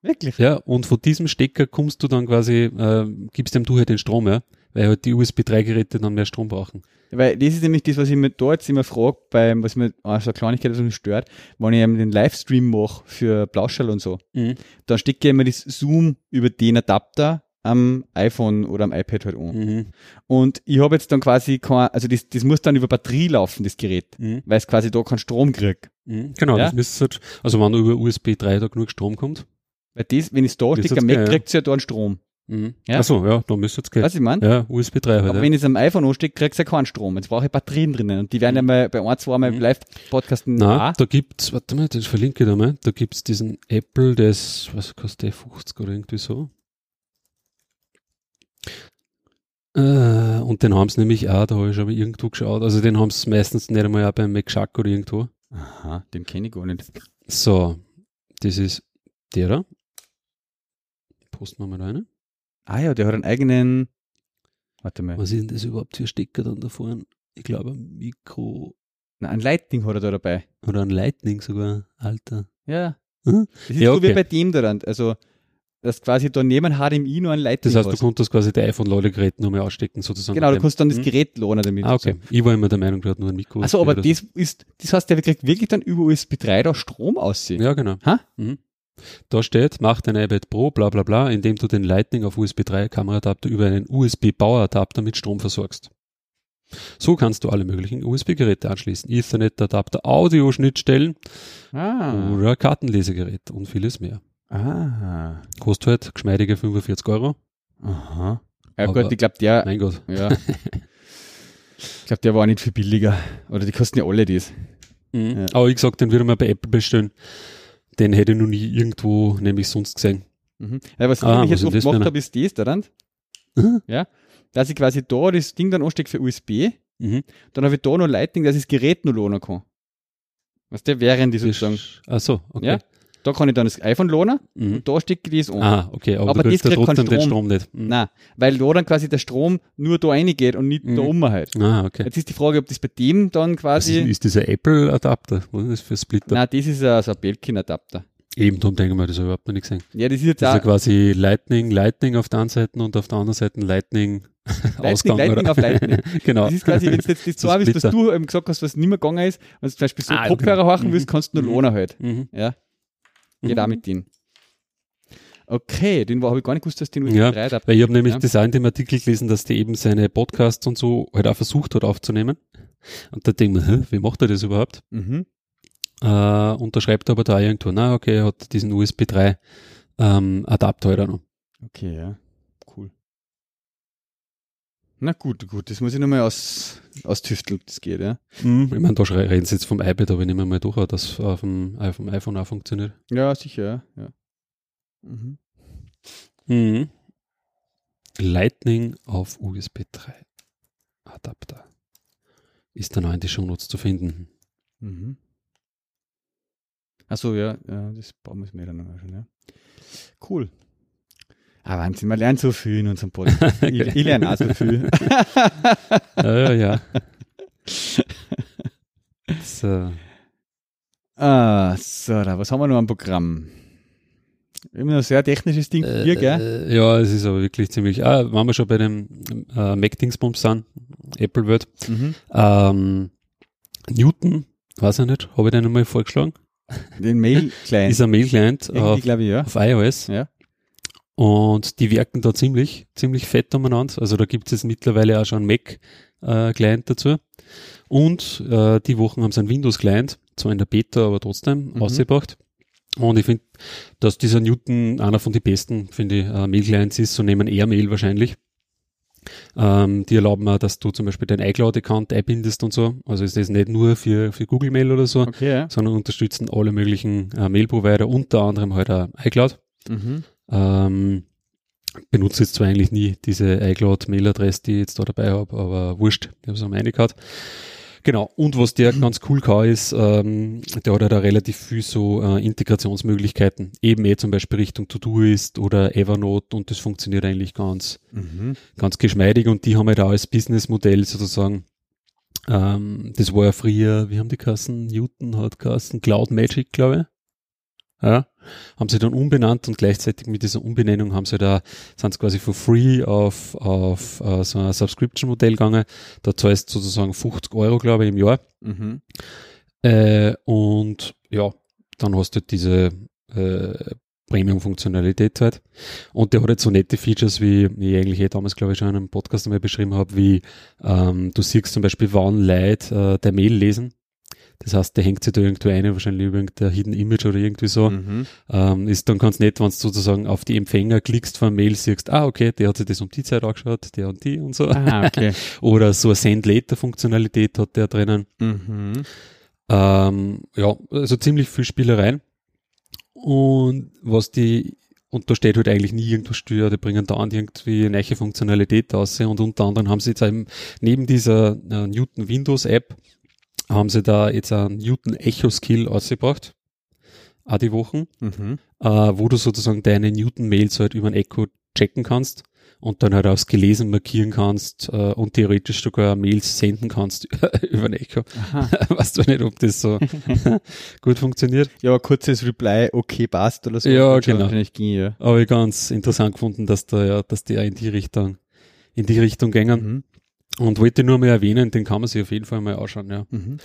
Wirklich? Ja, und von diesem Stecker kommst du dann quasi, äh, gibst dem du halt den Strom, ja. Weil halt die USB 3-Geräte dann mehr Strom brauchen. Weil das ist nämlich das, was ich mir da jetzt immer frage, beim, was mir also eine Kleinigkeit, was mich stört, wenn ich eben den Livestream mache für Blauschall und so, Mhm. dann stecke ich immer das Zoom über den Adapter am iPhone oder am iPad halt an. Mhm. Und ich habe jetzt dann quasi kein, also das, das muss dann über Batterie laufen, das Gerät, Mhm. weil es quasi da keinen Strom kriegt. Mhm. Genau, Ja? das müsste halt, also wenn über USB 3 da genug Strom kommt. Weil das, wenn ich es da stecke, Mac ja. kriegt es ja da einen Strom. Mhm. Ja? Ach so, ja, da müsste es gehen. Du, ich mein? Ja, USB 3 halt. Aber ja. wenn ich es am iPhone anstecke, kriegt es ja keinen Strom. Jetzt brauche ich Batterien drinnen. Und die werden ja mal bei ein, zwei Mal Mhm. Live-Podcasten Na, da gibt's, warte mal, das verlinke ich da mal, da gibt's diesen Apple, das, was kostet der, 50 oder irgendwie so. Äh, und den haben sie nämlich auch, da habe ich schon mal irgendwo geschaut, also den haben sie meistens nicht einmal auch beim McShack oder irgendwo. Aha, den kenne ich gar nicht. So, das ist der da. Posten wir mal rein. Ah ja, der hat einen eigenen, warte mal, Was ist denn das überhaupt für ein Stecker dann da vorne? Ich glaube ein Mikro Na, ein Lightning hat er da dabei. oder ein Lightning sogar, Alter. Ja. Mhm. Das ist Ja, so wie okay. bei dem da dann. Also, dass quasi da neben HDMI noch ein Lightning Das heißt, du hast. konntest quasi die iPhone-Ladegerät nur mehr ausstecken, sozusagen. Genau, du kannst dann das Mhm. Gerät lohnen damit. Ah, okay. Ich war immer der Meinung, du hast nur ein Mikro. Also, aber oder so. das ist, das heißt, der kriegt wirklich dann über USB 3 da Strom aussehen. Ja, genau. Ha? Mhm. Da steht, mach dein iPad Pro, bla bla bla, indem du den Lightning auf USB 3 Kameraadapter über einen USB Power Adapter mit Strom versorgst. So kannst du alle möglichen USB-Geräte anschließen. Ethernet-Adapter, Audioschnittstellen Ah. oder Kartenlesegerät und vieles mehr. Ah. Kostet halt geschmeidige 45 Euro. Aha. Ja Aber- gut, ich glaube, der, Mein Gott. ja. ich glaube, der war auch nicht viel billiger. Oder die kosten ja alle das. Mhm. Ja. Aber ich gesagt, den würde man bei Apple bestellen. Den hätte ich noch nie irgendwo nämlich sonst gesehen. Mhm. Ja, was ich Ah, was jetzt ist oft gemacht habe, ist das da dann. Mhm. Ja. Dass ich quasi da das Ding dann anstecke für USB. Mhm. Dann habe ich da noch Lightning, dass ich das Gerät noch lohnen kann. Was der während die sozusagen. Ach so, okay. Ja. Da kann ich dann das iPhone lohnen Mhm. und da stecke ich das an. Ah, okay, aber, Aber das kriegt trotzdem keinen den Strom. Strom nicht. Mhm. Nein, weil da dann quasi der Strom nur da reingeht und nicht Mhm. da oben halt. Ah, okay. Jetzt ist die Frage, ob das bei dem dann Was ist, quasi. ist dieser Apple-Adapter? Was ist das für ein Splitter? Nein, das ist ein, so ein Belkin-Adapter. Eben, darum denke ich mir, das habe ich überhaupt noch nicht gesehen. Ja, das ist jetzt Das auch quasi Lightning, Lightning auf der einen Seite und auf der anderen Seite Lightning, Ausgang. Lightning oder? auf Lightning. genau. Das ist quasi, wenn du jetzt das So bist, was Splitter. du eben gesagt hast, was nicht mehr gegangen ist, wenn du zum Beispiel so Ah, Kopfhörer genau. horchen willst, kannst du nur Mhm. lohnen halt. Mhm. Ja, geht Mhm. auch mit denen. Okay, den habe ich gar nicht gewusst, dass die nur Ja, drei Adapter Weil ich habe nämlich Ja. das auch in dem Artikel gelesen, dass der eben seine Podcasts und so halt auch versucht hat aufzunehmen. Und da denke ich mir, hä, wie macht er das überhaupt? Mhm. Äh, und da schreibt er aber da irgendwo, na okay, er hat diesen USB 3 ähm, Adapter halt auch noch. Okay, ja. Cool. Na gut, gut, das muss ich nochmal aus, austüfteln, ob das geht, ja. Mhm. Ich meine, da reden sie jetzt vom iPad, aber ich nehme mal durch, dass auf dem, auf dem iPhone auch funktioniert. Ja, sicher, ja. Mhm. Mhm. Lightning auf USB 3 Adapter. Ist dann auch in die Shownotes zu finden. Mhm. Achso, ja, ja, das bauen wir mir dann nochmal schon, ja. Cool. Ah, Wahnsinn, man lernt so viel in unserem Podcast. Ich, ich lerne auch so viel. ja, ja, ja. So. Ah, so, da, was haben wir noch am Programm? Immer ein sehr technisches Ding äh, hier, gell? Äh, ja, es ist aber wirklich ziemlich. Ah, waren wir schon bei dem äh, Mac-Dingsbums sind, Apple Word. Mhm. Ähm, Newton, weiß ich nicht, habe ich den einmal vorgeschlagen? Den Mail-Client. ist ein Mail-Client auf, ich, ja. auf iOS. Ja. Und die wirken da ziemlich, ziemlich fett umeinander. Also da gibt es mittlerweile auch schon einen Mac-Client dazu. Und äh, die Wochen haben sie einen Windows-Client, zwar in der Beta, aber trotzdem mhm. ausgebracht. Und ich finde, dass dieser Newton einer von den besten, finde ich, äh, Mail-Clients ist, so nehmen Airmail wahrscheinlich. Ähm, die erlauben mir, dass du zum Beispiel deinen iCloud-Account einbindest und so. Also ist das nicht nur für, für Google Mail oder so, okay, ja. sondern unterstützen alle möglichen äh, Mail-Provider, unter anderem halt auch iCloud. Mhm. Ähm, benutze jetzt zwar eigentlich nie diese iCloud-Mail-Adresse, die ich jetzt da dabei habe, aber wurscht, ich habe es am gehabt. Genau, und was der ganz cool kann, ist, ähm, der hat ja da relativ viel so äh, Integrationsmöglichkeiten, eben eh zum Beispiel Richtung To-Do-Ist oder Evernote und das funktioniert eigentlich ganz, mhm. ganz geschmeidig und die haben halt auch als Businessmodell sozusagen ähm, das war ja früher, wie haben die Kassen? Newton hat Kassen, Cloud Magic, glaube ich. Ja, haben sie dann umbenannt und gleichzeitig mit dieser Umbenennung haben sie da, sind sie quasi for free auf, auf uh, so ein Subscription-Modell gegangen. Da zahlst du sozusagen 50 Euro, glaube ich, im Jahr. Mhm. Äh, und ja, dann hast du diese äh, Premium-Funktionalität halt. Und der hat jetzt so nette Features, wie ich eigentlich eh damals, glaube ich, schon in einem Podcast einmal beschrieben habe, wie ähm, du siehst zum Beispiel, wann Leute äh, der Mail lesen. Das heißt, der hängt sich da irgendwo ein, wahrscheinlich über irgendein Hidden Image oder irgendwie so. Mhm. Ähm, ist dann ganz nett, wenn du sozusagen auf die Empfänger klickst von Mail, siehst, ah, okay, der hat sich das um die Zeit angeschaut, der und die und so. Ah, okay. oder so eine Send-Later-Funktionalität hat der drinnen. Mhm. Ähm, ja, also ziemlich viel Spielereien. Und was die und da steht halt eigentlich nie irgendwas still, die bringen da irgendwie eine neue Funktionalität aus und unter anderem haben sie jetzt eben neben dieser äh, Newton Windows App haben sie da jetzt einen Newton Echo Skill ausgebracht. Auch die Wochen, mhm. äh, wo du sozusagen deine Newton Mails halt über ein Echo checken kannst und dann halt aufs Gelesen markieren kannst äh, und theoretisch sogar Mails senden kannst über ein Echo. weißt du nicht, ob das so gut funktioniert? Ja, kurzes Reply, okay, passt oder so. Ja, genau. Ging, ja. Aber ich ganz interessant gefunden, dass da ja, dass die auch in die Richtung, in die Richtung gängen. Mhm. Und wollte nur mal erwähnen, den kann man sich auf jeden Fall mal anschauen, ja. Mhm.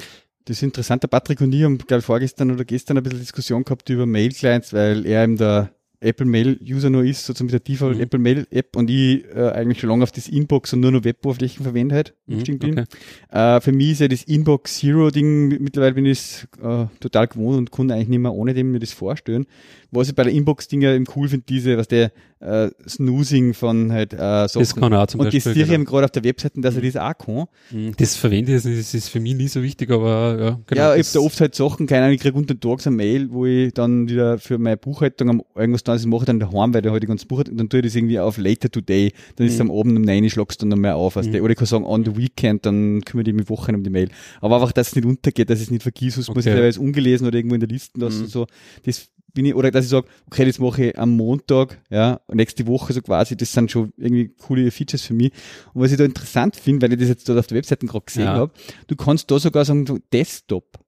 Das ist interessant. Der Patrick und ich haben, glaube ich, vorgestern oder gestern ein bisschen Diskussion gehabt über Mail-Clients, weil er eben der Apple Mail User nur ist, sozusagen mit der Default mhm. Apple Mail App und ich äh, eigentlich schon lange auf das Inbox und nur noch Web-Oberflächen verwende halt, mhm, bin. Äh, für mich ist ja das Inbox Zero Ding, mittlerweile bin ich äh, total gewohnt und konnte eigentlich nicht mehr ohne dem mir das vorstellen. Was ich bei der Inbox-Ding ja eben cool finde, diese, was der äh, Snoozing von halt äh, so. Das kann auch zum und Beispiel. Das sehe ich eben gerade auf der Webseite, dass er das auch kann. Mhm. Das verwende ich, das ist für mich nie so wichtig, aber ja, genau. Ja, ich habe da oft halt Sachen, keine Ahnung, ich kriege unter den Tags eine Mail, wo ich dann wieder für meine Buchhaltung am, irgendwas dann, das mache ich dann daheim, weil der halt die ganze Buchhaltung, dann tue ich das irgendwie auf later today, dann ist es mhm. am Abend um 9 schlagst du dann nochmal auf, also mhm. oder ich kann sagen on the weekend, dann kümmere ich mich Wochen um die Mail. Aber einfach, dass es nicht untergeht, dass ich es nicht vergisst, sonst okay. muss ich teilweise ungelesen oder irgendwo in der Liste lassen, mhm. so, das bin ich, oder dass ich sage, okay, das mache ich am Montag, ja, nächste Woche so quasi, das sind schon irgendwie coole Features für mich. Und was ich da interessant finde, weil ich das jetzt dort auf der Webseite gerade gesehen ja. habe, du kannst da sogar sagen, Desktop.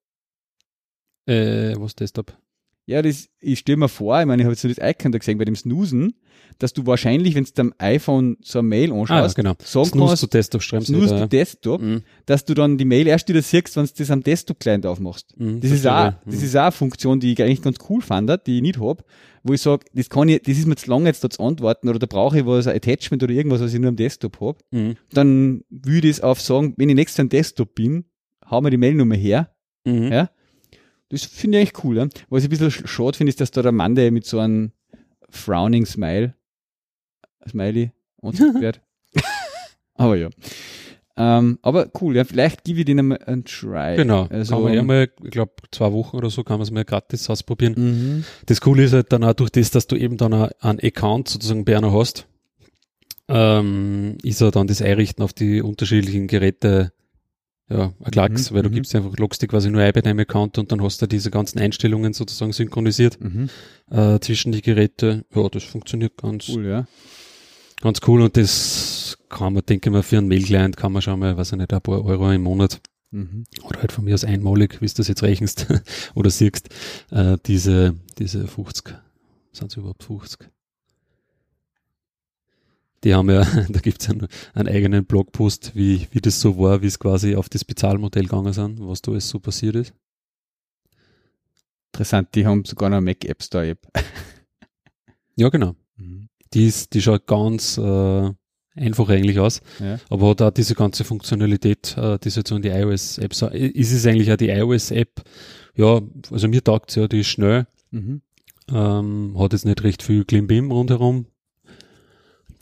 Äh, was Desktop? Ja, das, ich stelle mir vor, ich meine, ich habe jetzt nur das Icon da gesehen bei dem Snoosen, dass du wahrscheinlich, wenn du am iPhone so eine Mail anschaust, ah, genau. sagen Snooze kannst, du Desktop schreibst Snooze du Desktop, mhm. dass du dann die Mail erst wieder siehst, wenn du das am Desktop-Client aufmachst. Mhm, das, ist auch, das mhm. ist auch eine Funktion, die ich eigentlich ganz cool fand, die ich nicht hab, wo ich sage, das kann ich, das ist mir zu lange jetzt da zu antworten oder da brauche ich was, ein Attachment oder irgendwas, was ich nur am Desktop hab. Mhm. Dann würde ich es auf sagen, wenn ich nächstes am Desktop bin, hau mir die Mailnummer her, mhm. ja, das finde ich echt cool. Ja? Was ich ein bisschen schade finde, ist, dass da der Mann, der mit so einem Frowning Smile, Smiley, wird. aber ja. Ähm, aber cool, ja, vielleicht gebe ich den einmal einen Try. Genau, also, kann man ja mal, ich glaube, zwei Wochen oder so kann man es mal gratis ausprobieren. Mhm. Das Coole ist halt dann auch durch das, dass du eben dann einen Account sozusagen bei einer hast, ähm, ist er dann das Einrichten auf die unterschiedlichen Geräte ja, ein Klacks, mhm, weil du mhm. gibst einfach, loggst dich quasi nur ein bei deinem Account und dann hast du diese ganzen Einstellungen sozusagen synchronisiert mhm. äh, zwischen die Geräte. Ja, das funktioniert ganz cool, ja. Ganz cool und das kann man, denke ich mal, für einen Mail-Client kann man schon mal, weiß ich nicht, ein paar Euro im Monat mhm. oder halt von mir aus einmalig, wie du das jetzt rechnest oder siehst, äh, diese, diese 50, sind es überhaupt 50? Die haben ja, da gibt's einen, einen eigenen Blogpost, wie, wie das so war, wie es quasi auf das Bezahlmodell gegangen sind, was da alles so passiert ist. Interessant, die haben sogar noch eine Mac App Store App. ja, genau. Mhm. Die, ist, die schaut ganz äh, einfach eigentlich aus, ja. aber hat auch diese ganze Funktionalität, äh, die so in die iOS-App, so, ist es eigentlich auch die iOS-App, ja, also mir taugt ja, die ist schnell, mhm. ähm, hat jetzt nicht recht viel Klimbim rundherum,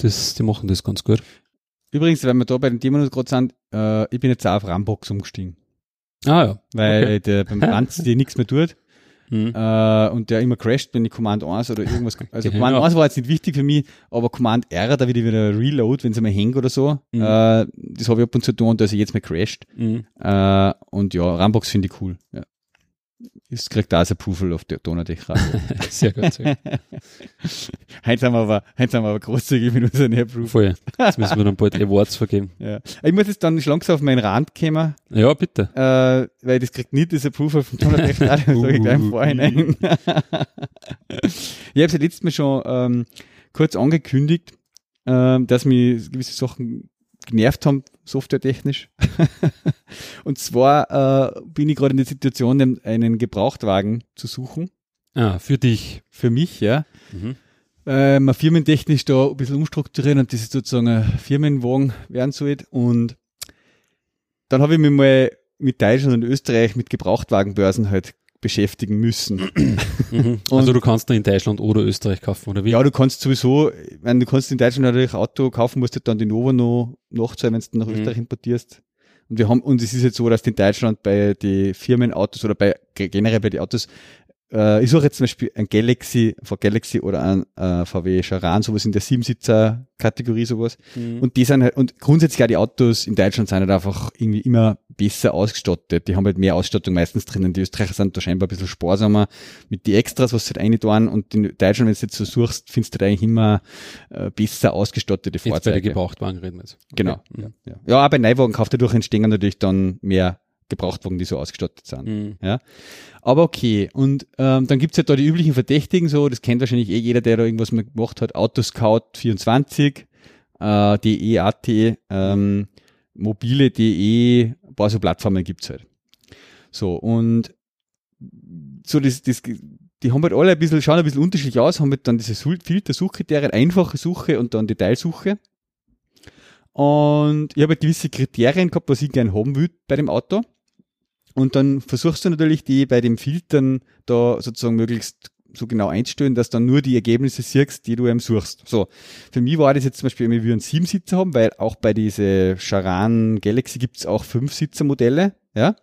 das, die machen das ganz gut. Übrigens, wenn wir da bei dem Thema noch gerade sind, äh, ich bin jetzt auch auf Rambox umgestiegen. Ah ja. Weil okay. der beim Franz die nichts mehr tut. Mhm. Äh, und der immer crasht, wenn ich Command 1 oder irgendwas. Also Command ja. 1 war jetzt nicht wichtig für mich, aber Command R, da wieder wieder Reload, wenn sie mal hängt oder so. Mhm. Äh, das habe ich ab und zu tun, dass er jetzt mal crasht. Mhm. Äh, und ja, Rambox finde ich cool. Ja. Es kriegt auch ein Approval auf der Donaudeck Sehr gut. Sehr gut. heute, haben wir aber, heute haben wir aber großzügig mit unseren Approval. Voll. Jetzt müssen wir dann bald Awards vergeben. Ja. Ich muss jetzt dann langsam auf meinen Rand kommen. Ja, bitte. Äh, weil das kriegt nicht das Approval vom Donaudeck Radio, sage ich gleich im Vorhinein. ich habe es ja letztes Mal schon ähm, kurz angekündigt, ähm, dass mich gewisse Sachen genervt haben, softwaretechnisch. und zwar äh, bin ich gerade in der Situation, einen Gebrauchtwagen zu suchen. Ah, für dich. Für mich, ja. Mhm. Äh, man firmentechnisch da ein bisschen umstrukturieren und das ist sozusagen ein Firmenwagen werden soll. Und dann habe ich mich mal mit Deutschland und Österreich mit Gebrauchtwagenbörsen halt beschäftigen müssen. Mhm. Also du kannst da in Deutschland oder Österreich kaufen, oder wie? Ja, du kannst sowieso, wenn du kannst in Deutschland natürlich Auto kaufen, musst du dann die Novo noch nachzahlen, wenn du nach mhm. Österreich importierst. Und wir haben, und es ist jetzt so, dass in Deutschland bei den Firmenautos oder bei generell bei den Autos äh, ich suche jetzt zum Beispiel ein Galaxy, von Galaxy oder ein äh, VW Charan, sowas in der Siebensitzer-Kategorie, sowas. Mhm. Und die sind halt, und grundsätzlich auch die Autos in Deutschland sind halt einfach irgendwie immer besser ausgestattet. Die haben halt mehr Ausstattung meistens drinnen. Die Österreicher sind da scheinbar ein bisschen sparsamer mit die Extras, was sie halt rein und in Deutschland, wenn du jetzt so suchst, findest du da eigentlich immer äh, besser ausgestattete Fahrzeuge. Jetzt bei der Gebrauchtwagen reden wir jetzt. Okay. Genau. Ja, ja. ja, bei Neuwagen kauft er durch entstehen natürlich dann mehr Gebrauchtwagen, die so ausgestattet sind. Mhm. Ja. Aber okay. Und ähm, dann gibt's ja da die üblichen Verdächtigen, so, das kennt wahrscheinlich eh jeder, der da irgendwas mal gemacht hat. Autoscout24, äh, DE.at, ähm, mobile.de, ein paar so Plattformen gibt's halt. So, und so das, das, die haben halt alle ein bisschen, schauen ein bisschen unterschiedlich aus, haben halt dann diese Filtersuchkriterien, einfache Suche und dann Detailsuche. Und ich habe halt gewisse Kriterien gehabt, was ich gerne haben will bei dem Auto. Und dann versuchst du natürlich die bei dem Filtern da sozusagen möglichst so genau einstellen, dass dann nur die Ergebnisse siehst, die du eben suchst. So. Für mich war das jetzt zum Beispiel, wir würden sieben Sitzer haben, weil auch bei diese Charan Galaxy gibt's auch fünf Sitzer Modelle, ja.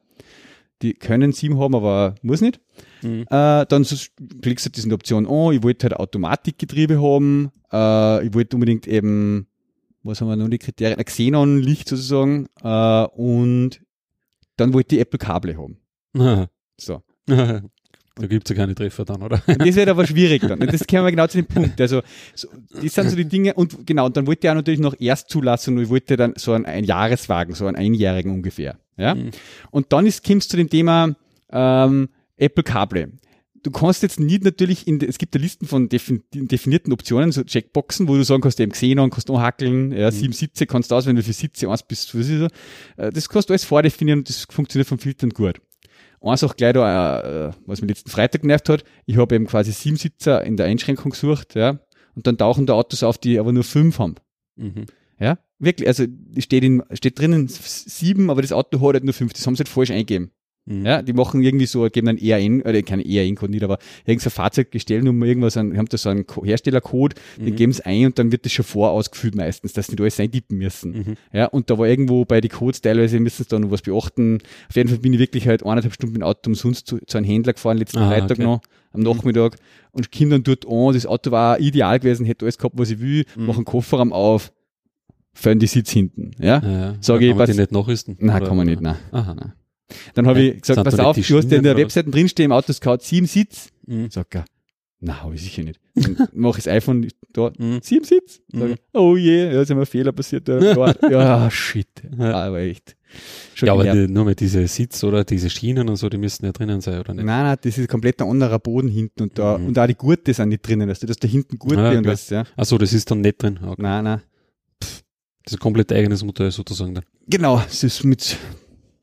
Die können sieben haben, aber muss nicht. Mhm. Äh, dann so, klickst du diese Option, oh, ich wollte halt Automatikgetriebe haben, äh, ich wollte unbedingt eben, was haben wir noch die Kriterien, ein Xenon-Licht sozusagen, äh, und dann wollte ich Apple Kable haben. Aha. So. Da gibt's ja keine Treffer dann, oder? Und das wird aber schwierig dann. Und das kämen wir genau zu dem Punkt. Also, so, das sind so die Dinge. Und genau, und dann wollte ich auch natürlich noch Erstzulassung und ich wollte dann so einen, einen Jahreswagen, so einen Einjährigen ungefähr. Ja. Mhm. Und dann ist, kommst zu dem Thema ähm, Apple Kable. Du kannst jetzt nicht natürlich in, es gibt da Listen von definierten Optionen, so Checkboxen, wo du sagen kannst, eben Xenon, kannst du hackeln, ja, mhm. sieben Sitze kannst du auswählen, wie viele Sitze, eins bis, was ist so. Äh, das kannst du alles vordefinieren und das funktioniert vom Filtern gut. Eins auch gleich da, äh, was mir letzten Freitag genervt hat, ich habe eben quasi sieben Sitzer in der Einschränkung gesucht, ja, und dann tauchen da Autos auf, die aber nur fünf haben. Mhm. Ja, wirklich, also steht, in, steht drinnen sieben, aber das Auto hat halt nur fünf, das haben sie halt falsch eingegeben. Mhm. Ja, die machen irgendwie so, geben dann ERN, oder keine ERN-Code nicht, aber irgendein Fahrzeuggestellnummer, irgendwas, an, haben da so einen Herstellercode, mhm. den geben sie ein und dann wird das schon vorausgefüllt meistens, dass sie nicht alles eintippen müssen. Mhm. Ja, und da war irgendwo bei den Codes teilweise müssen sie da noch was beachten. Auf jeden Fall bin ich wirklich halt eineinhalb Stunden mit dem Auto umsonst zu, zu einem Händler gefahren, letzten ah, Freitag okay. noch, am Nachmittag, und dann dort an, das Auto war ideal gewesen, hätte alles gehabt, was ich will, Mhm. mache einen Kofferraum auf, fällen die Sitz hinten. Ja, Ja, Sag kann ich, man was- die nicht nachrüsten? nein, Oder- kann man nicht, nein. Aha. Nein. Dann habe Ja, ich gesagt, pass da auf, du hast ja in der Webseite drinstehen, im Autoscout sieben Sitz. Mhm. Sag er, na, habe ich sicher nicht. Dann mache ich das iPhone da, Mhm. sieben Sitz. Sag Mhm. ich, oh je, ja, ist mir ein Fehler passiert. Da, da. ja, shit. Ja. Aber echt. Schon Ja, aber die, nur mit diese Sitz oder diese Schienen und so, die müssen ja drinnen sein, oder nicht? Nein, nein, das ist komplett ein anderer Boden hinten und da, Mhm. und auch die Gurte sind nicht drinnen, weißt du, dass da hinten Gurte Ah, und klar. das, ja. Achso, das ist dann nicht drin. Okay. Nein, nein. Das ist ein komplett eigenes Modell sozusagen dann. Genau, es ist mit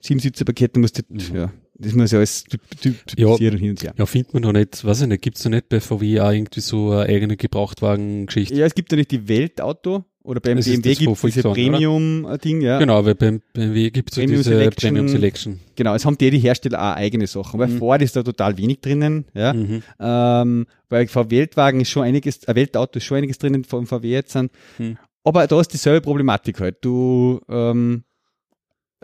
sieben Sitzerpaketen musst du, Mhm. ja, das muss ja alles typ, typ, typisieren und hin und her. Ja, findet man doch nicht, weiß ich nicht, gibt's da nicht bei VW auch irgendwie so eine eigene Gebrauchtwagen-Geschichte? Ja, es gibt ja nicht die Weltauto oder beim Das BMW gibt es diese? Premium-Ding, ja. Genau, weil beim BMW gibt's so Premium diese Selection. Premium Selection. Genau, es haben die, die Hersteller auch eigene Sachen. Bei Mhm. Ford ist da total wenig drinnen, ja. Mhm. Ähm, bei VW Weltwagen ist schon einiges, ein Weltauto ist schon einiges drinnen vom VW jetzt. Sind. Mhm. Aber da ist dieselbe Problematik halt. Du, ähm,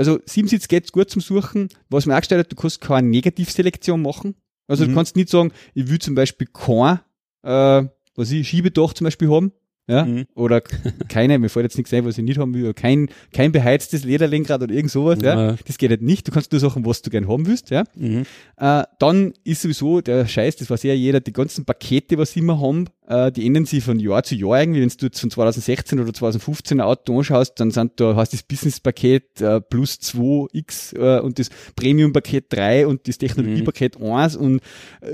also Siebensitz geht's gut zum Suchen. Was mir auch gestellt hat, du kannst keine Negativselektion machen. Also du Mhm. kannst nicht sagen, ich will zum Beispiel kein, äh, was ich, Schiebedach zum Beispiel haben. Ja, Mhm. oder keine, mir fällt jetzt nichts ein, was ich nicht haben will, kein, kein beheiztes Lederlenkrad oder irgend sowas, ja. Ja. Das geht halt nicht. Du kannst nur Sachen, was du gern haben willst, ja. Mhm. Äh, dann ist sowieso der Scheiß, das weiß ja jeder, die ganzen Pakete, was sie immer haben, äh, die ändern sich von Jahr zu Jahr irgendwie. Wenn du jetzt von 2016 oder 2015 ein Auto anschaust, dann sind da, hast das Business-Paket äh, plus 2x äh, und das Premium-Paket 3 und das Technologie-Paket 1 und äh,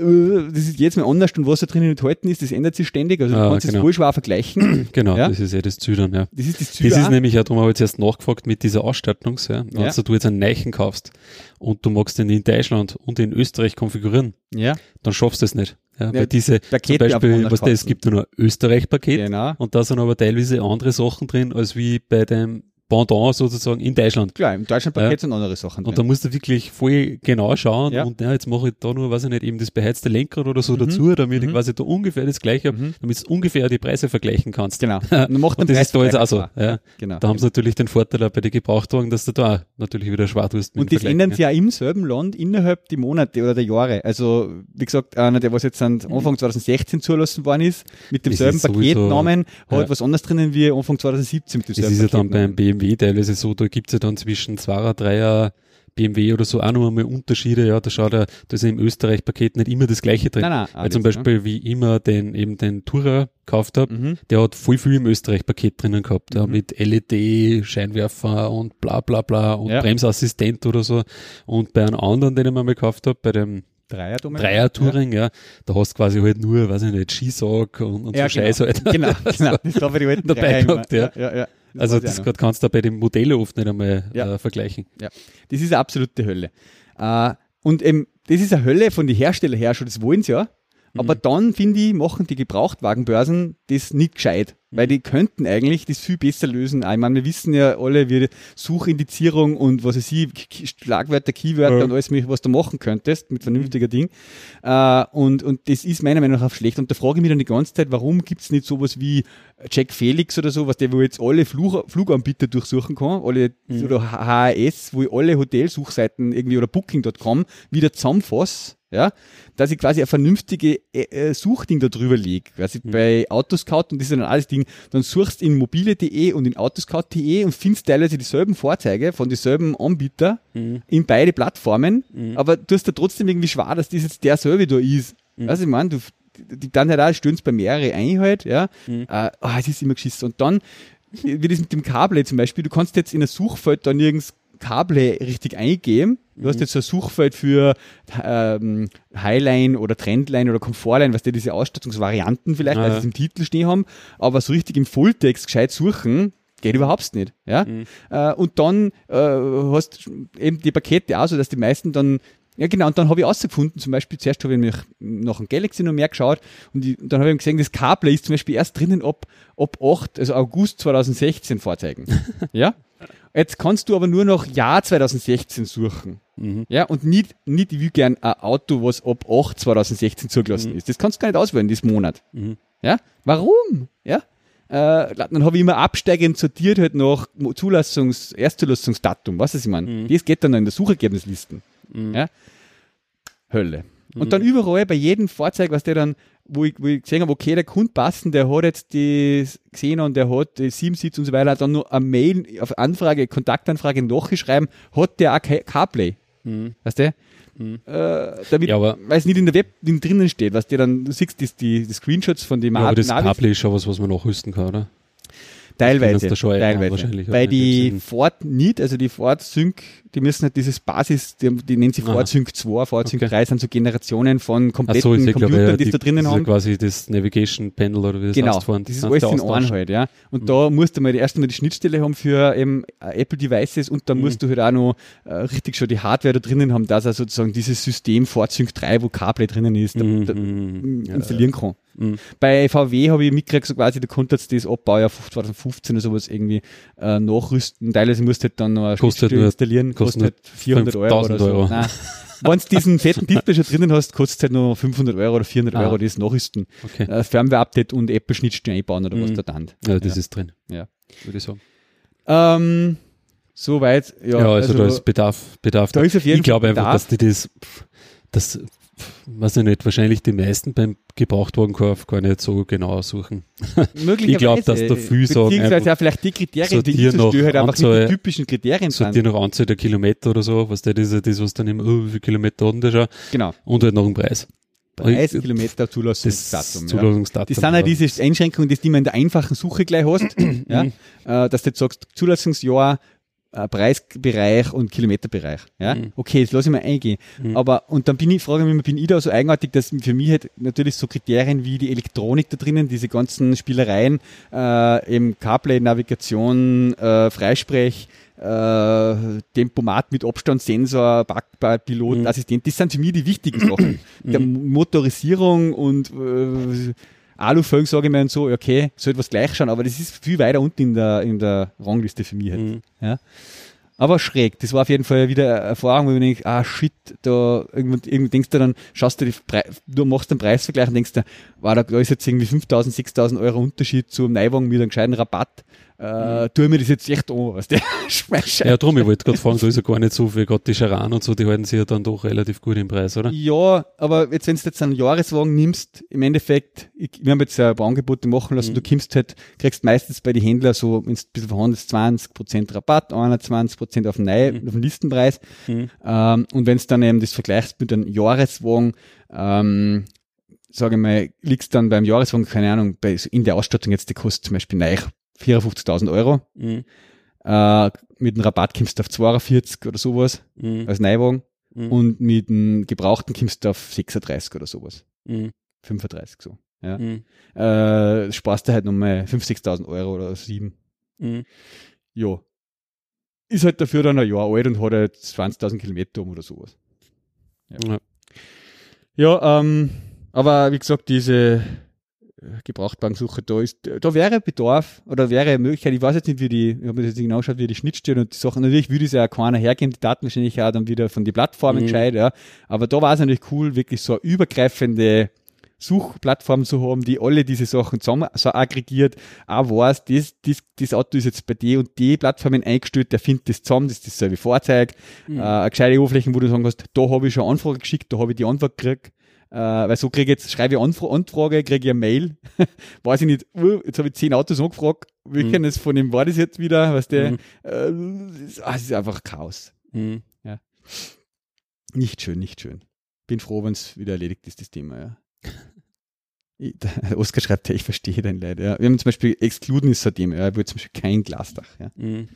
das ist jetzt mal anders und was da drinnen enthalten ist, das ändert sich ständig. Also du Ah, kannst es genau. voll schwer vergleichen. Genau, Ja. das ist ja das Ziel dann, ja. Das ist das Ziel. Das ist nämlich auch, darum habe ich jetzt erst nachgefragt mit dieser Ausstattung, ja. Wenn Ja. du jetzt einen Neichen kaufst und du magst den in Deutschland und in Österreich konfigurieren, ja, dann schaffst du es nicht. Ja, weil diese, zum Pakete einfach Beispiel, was da, es gibt ja nur ein Österreich-Paket genau. und da sind aber teilweise andere Sachen drin, als wie bei dem Pendant sozusagen in Deutschland. Klar, im Deutschland-Paket Ja. sind andere Sachen Und da musst du wirklich voll genau schauen Ja. und ja, jetzt mache ich da nur, weiß ich nicht, eben das beheizte Lenkrad oder so Mhm. dazu, damit ich Mhm. quasi da ungefähr das gleiche habe, Mhm. damit du ungefähr die Preise vergleichen kannst. Genau. Und macht Und das ist da Preis jetzt auch so. Ja. Genau. Da haben sie natürlich den Vorteil auch bei den Gebrauchtwagen, dass du da natürlich wieder tust. mit Und das ändern sich ja im selben Land innerhalb der Monate oder der Jahre. Also, wie gesagt, einer, der was jetzt an Anfang 2016 zulassen worden ist, mit Das demselben Paketnamen, hat was anderes drinnen wie Anfang 2017 mit Das demselben ist ja dann beim BMW teilweise so, da gibt's ja dann zwischen 2er, 3er BMW oder so auch noch einmal Unterschiede. Ja, da schaut er, da ist ja im Österreich-Paket nicht immer das gleiche drin. Nein, nein, Weil zum Beispiel, wie ich immer den, eben den Tourer gekauft habe, Mhm. der hat voll viel im Österreich-Paket drinnen gehabt, ja, Mhm. mit LED, Scheinwerfer und bla bla bla und Ja. Bremsassistent oder so. Und bei einem anderen, den ich mir mal gekauft habe, bei dem Dreier, Dominik. Dreier-Touring, ja. da hast du quasi halt nur, weiß ich nicht, Skisack und, und Ja, so Scheiß halt. Genau, genau. Das war bei den alten Dabei gehabt, ja. ja, ja. Das Also das grad kannst du bei den Modellen oft nicht einmal Ja. äh, vergleichen. Das ist eine absolute Hölle. Äh, und eben, das ist eine Hölle von den Herstellern her schon, das wollen sie ja. Aber Mhm. dann, finde ich, machen die Gebrauchtwagenbörsen das nicht gescheit. Weil die könnten eigentlich das viel besser lösen. Ich meine, wir wissen ja alle, wie Suchindizierung und was weiß ich, Schlagwörter, Keywörter Ja. und alles, was du machen könntest mit vernünftiger Ding. Äh, und, und das ist meiner Meinung nach schlecht. Und da frage ich mich dann die ganze Zeit, warum gibt's nicht sowas wie Jack Felix oder so, was der, wo jetzt alle Flug, Fluganbieter durchsuchen kann, alle, Mhm. oder HAS, wo ich alle Hotelsuchseiten irgendwie oder Booking.com wieder zusammenfasse, ja, dass ich quasi ein vernünftige äh, äh, Suchding da drüber lege. Quasi Mhm. bei Autoscout und das ist dann alles Ding, dann suchst in mobile.de und in autoscout.de und findest teilweise dieselben Vorzeige von dieselben Anbieter Mhm. in beide Plattformen, Mhm. aber du hast da trotzdem irgendwie schwer, dass das jetzt der da ist. Mhm. Also ich meine, du die dann halt auch stöhnst bei mehrere ein halt, ja. Mhm. Äh, ah, es ist immer geschissen. Und dann, wie das mit dem Kabel zum Beispiel, du kannst jetzt in ein Suchfeld da nirgends Kabel richtig eingeben. Du hast jetzt so ein Suchfeld für ähm, Highline oder Trendline oder Komfortline, was die diese Ausstattungsvarianten vielleicht, Ah, ja. es im Titel stehen haben, aber so richtig im Fulltext gescheit suchen, geht überhaupt nicht. Ja? Mhm. Äh, und dann äh, hast eben die Pakete auch so, dass die meisten dann ja genau, und dann habe ich herausgefunden, zum Beispiel zuerst habe ich mich nach dem Galaxy noch mehr geschaut und, die, und dann habe ich gesehen, das CarPlay ist zum Beispiel erst drinnen ab, ab 8, also August 2016 Vorzeigen. ja? Jetzt kannst du aber nur noch Jahr 2016 suchen. Mhm. Ja, und nicht, nicht, ich will gern ein Auto, was ab 8 2016 zugelassen ist. Das kannst du gar nicht auswählen, diesen Monat. Mhm. Ja, warum? Ja, äh, dann habe ich immer absteigend sortiert halt nach Zulassungs-, Erstzulassungsdatum, was ich meine. Mhm. Das geht dann in der Suchergebnislisten. Mhm. Ja, Hölle. Und mhm. dann überall bei jedem Fahrzeug, was der dann, wo ich, wo ich gesehen habe, okay, der Kunde passen, der hat jetzt die gesehen und der hat die sieben Sitz und so weiter, dann nur eine Mail auf Anfrage, Kontaktanfrage nachgeschrieben, hat der auch CarPlay. Mhm. Weißt du? Mhm. Äh, damit, ja, weil es nicht in der Web drinnen steht, was dir dann, du siehst die, die, die Screenshots von dem ja, aber das CarPlay ist schon was, was man nachrüsten kann, oder? Teilweise, teilweise. Weil die Ford nicht, also die Ford Sync, die müssen halt dieses Basis, die, die nennen sie Ford Sync 2, Ford Sync okay. 3 sind so Generationen von kompletten so, Computern, glaube, ja, die, die da drinnen haben. quasi das Navigation Panel oder wie das genau, heißt vorhin. das ist alles in einem halt, ja. Und mhm. da musst du mal erst einmal die Schnittstelle haben für eben äh, Apple Devices und dann mhm. musst du halt auch noch äh, richtig schon die Hardware da drinnen haben, dass er sozusagen dieses System Ford Sync 3, wo CarPlay drinnen ist, da, mhm. da mhm. installieren kann. Mhm. Bei VW habe ich mitgekriegt, so quasi, da konnte jetzt das Abbaujahr 2015 oder sowas irgendwie äh, nachrüsten. Teilweise musst du halt dann noch ein kostet nur, installieren, kostet, kostet halt 400 Euro oder so. Euro. Wenn du diesen fetten Display schon drinnen hast, kostet es halt nur 500 Euro oder 400 ah. Euro das Nachrüsten. Okay. Äh, Firmware-Update und Apple-Schnittstellen einbauen oder mhm. was da dann. Ja, das ja. ist drin. Ja. Würde ich sagen. Ähm, Soweit, ja. Ja, also, also, da ist Bedarf, Bedarf. Da ist auf jeden ich glaube einfach, dass die das, das weiß ich nicht, wahrscheinlich die meisten beim Gebrauchtwagenkauf gar nicht so genau suchen. Möglicherweise. ich glaube, dass da viel sagen. Beziehungsweise auch vielleicht die Kriterien, die ich so halt einfach Anzahl, die typischen Kriterien sind. Sortier noch Anzahl der Kilometer oder so, was der das, das was dann immer, oh, wie viele Kilometer hat der schon? Genau. Und halt noch einen Preis. Preis, Kilometer, Zulassungsdatum. Zulassungsdatum. Das sind ja diese Einschränkungen, die du in der einfachen Suche gleich hast, ja, äh, dass du jetzt sagst, Zulassungsjahr, Preisbereich und Kilometerbereich. Ja? Mhm. Okay, das lasse ich mal eingehen. Mhm. Aber, und dann bin ich, frage mich, bin ich da so eigenartig, dass für mich halt natürlich so Kriterien wie die Elektronik da drinnen, diese ganzen Spielereien, äh, eben CarPlay, Navigation, äh, Freisprech, äh, Tempomat mit Abstandssensor, Backbar, Pilot, mhm. Assistent, das sind für mich die wichtigen Sachen. Mhm. Der Motorisierung und äh, Alufelgen sage ich mir so, okay, sollte was gleich schauen, aber das ist viel weiter unten in der, in der Rangliste für mich halt. Mhm. Ja. Aber schräg, das war auf jeden Fall wieder eine Erfahrung, wo ich denke, ah shit, da irgendwann, irgendwann denkst du dann, schaust du die Pre du machst den Preisvergleich und denkst du, war da, da ist jetzt irgendwie 5000, 6000 Euro Unterschied zum Neuwagen mit einem gescheiten Rabatt äh, tue mir das jetzt echt an, was der Ja, drum, ich wollte gerade fragen, da ist ja gar nicht so viel, gerade die Charan und so, die halten sich ja dann doch relativ gut im Preis, oder? Ja, aber jetzt, wenn du jetzt einen Jahreswagen nimmst, im Endeffekt, ich, wir haben jetzt ja ein paar Angebote machen lassen, mhm. du kommst halt, kriegst meistens bei den Händlern so, wenn du ein bisschen verhandelst, 20% Rabatt, 21% auf den, Neu mhm. auf den Listenpreis. Mhm. Ähm, und wenn du dann eben das vergleichst mit einem Jahreswagen, ähm, sage ich mal, liegst dann beim Jahreswagen, keine Ahnung, bei, in der Ausstattung jetzt, die kostet zum Beispiel neu 54.000 Euro. Mhm. Äh, mit einem Rabatt kommst du auf 42 oder sowas mhm. als Neuwagen. Mhm. Und mit einem Gebrauchten kommst du auf 36 oder sowas. Mhm. 35 so. Ja. Mhm. Äh, sparst du halt nochmal 50.000 Euro oder 7. Mhm. Ja. Ist halt dafür dann ein Jahr alt und hat halt 20.000 Kilometer um oder sowas. Ja, ja. ja ähm, aber wie gesagt, diese Gebrauchtwagensuche da ist, da wäre Bedarf oder wäre Möglichkeit, ich weiß jetzt nicht, wie die, ich habe mir jetzt nicht genau geschaut, wie die Schnittstellen und die Sachen, natürlich würde es ja auch keiner hergeben, die Daten wahrscheinlich auch dann wieder von den Plattformen mhm. gescheit, ja. Aber da war es natürlich cool, wirklich so eine übergreifende Suchplattform zu haben, die alle diese Sachen zusammen so aggregiert, auch weiß, das, das, das Auto ist jetzt bei dir und die Plattformen eingestellt, der findet das zusammen, das ist dasselbe Fahrzeug, mhm. äh, eine gescheite Oberfläche, wo du sagen kannst, da habe ich schon Anfrage geschickt, da habe ich die Antwort gekriegt, äh, weil so kriege ich jetzt, schreibe ich Anfra Anfrage, kriege ich eine Mail, weiß ich nicht, uh, jetzt habe ich zehn Autos angefragt, welches mhm. von dem war das jetzt wieder, was der, mhm. äh, es ist einfach Chaos. Mhm. Ja. Nicht schön, nicht schön. Bin froh, wenn es wieder erledigt ist, das Thema, ja. Ich, Oskar schreibt ja, ich verstehe dein Leid. Ja. Wir haben zum Beispiel Excluden ist so ein Thema, ja. will zum Beispiel kein Glasdach. Ja, mhm.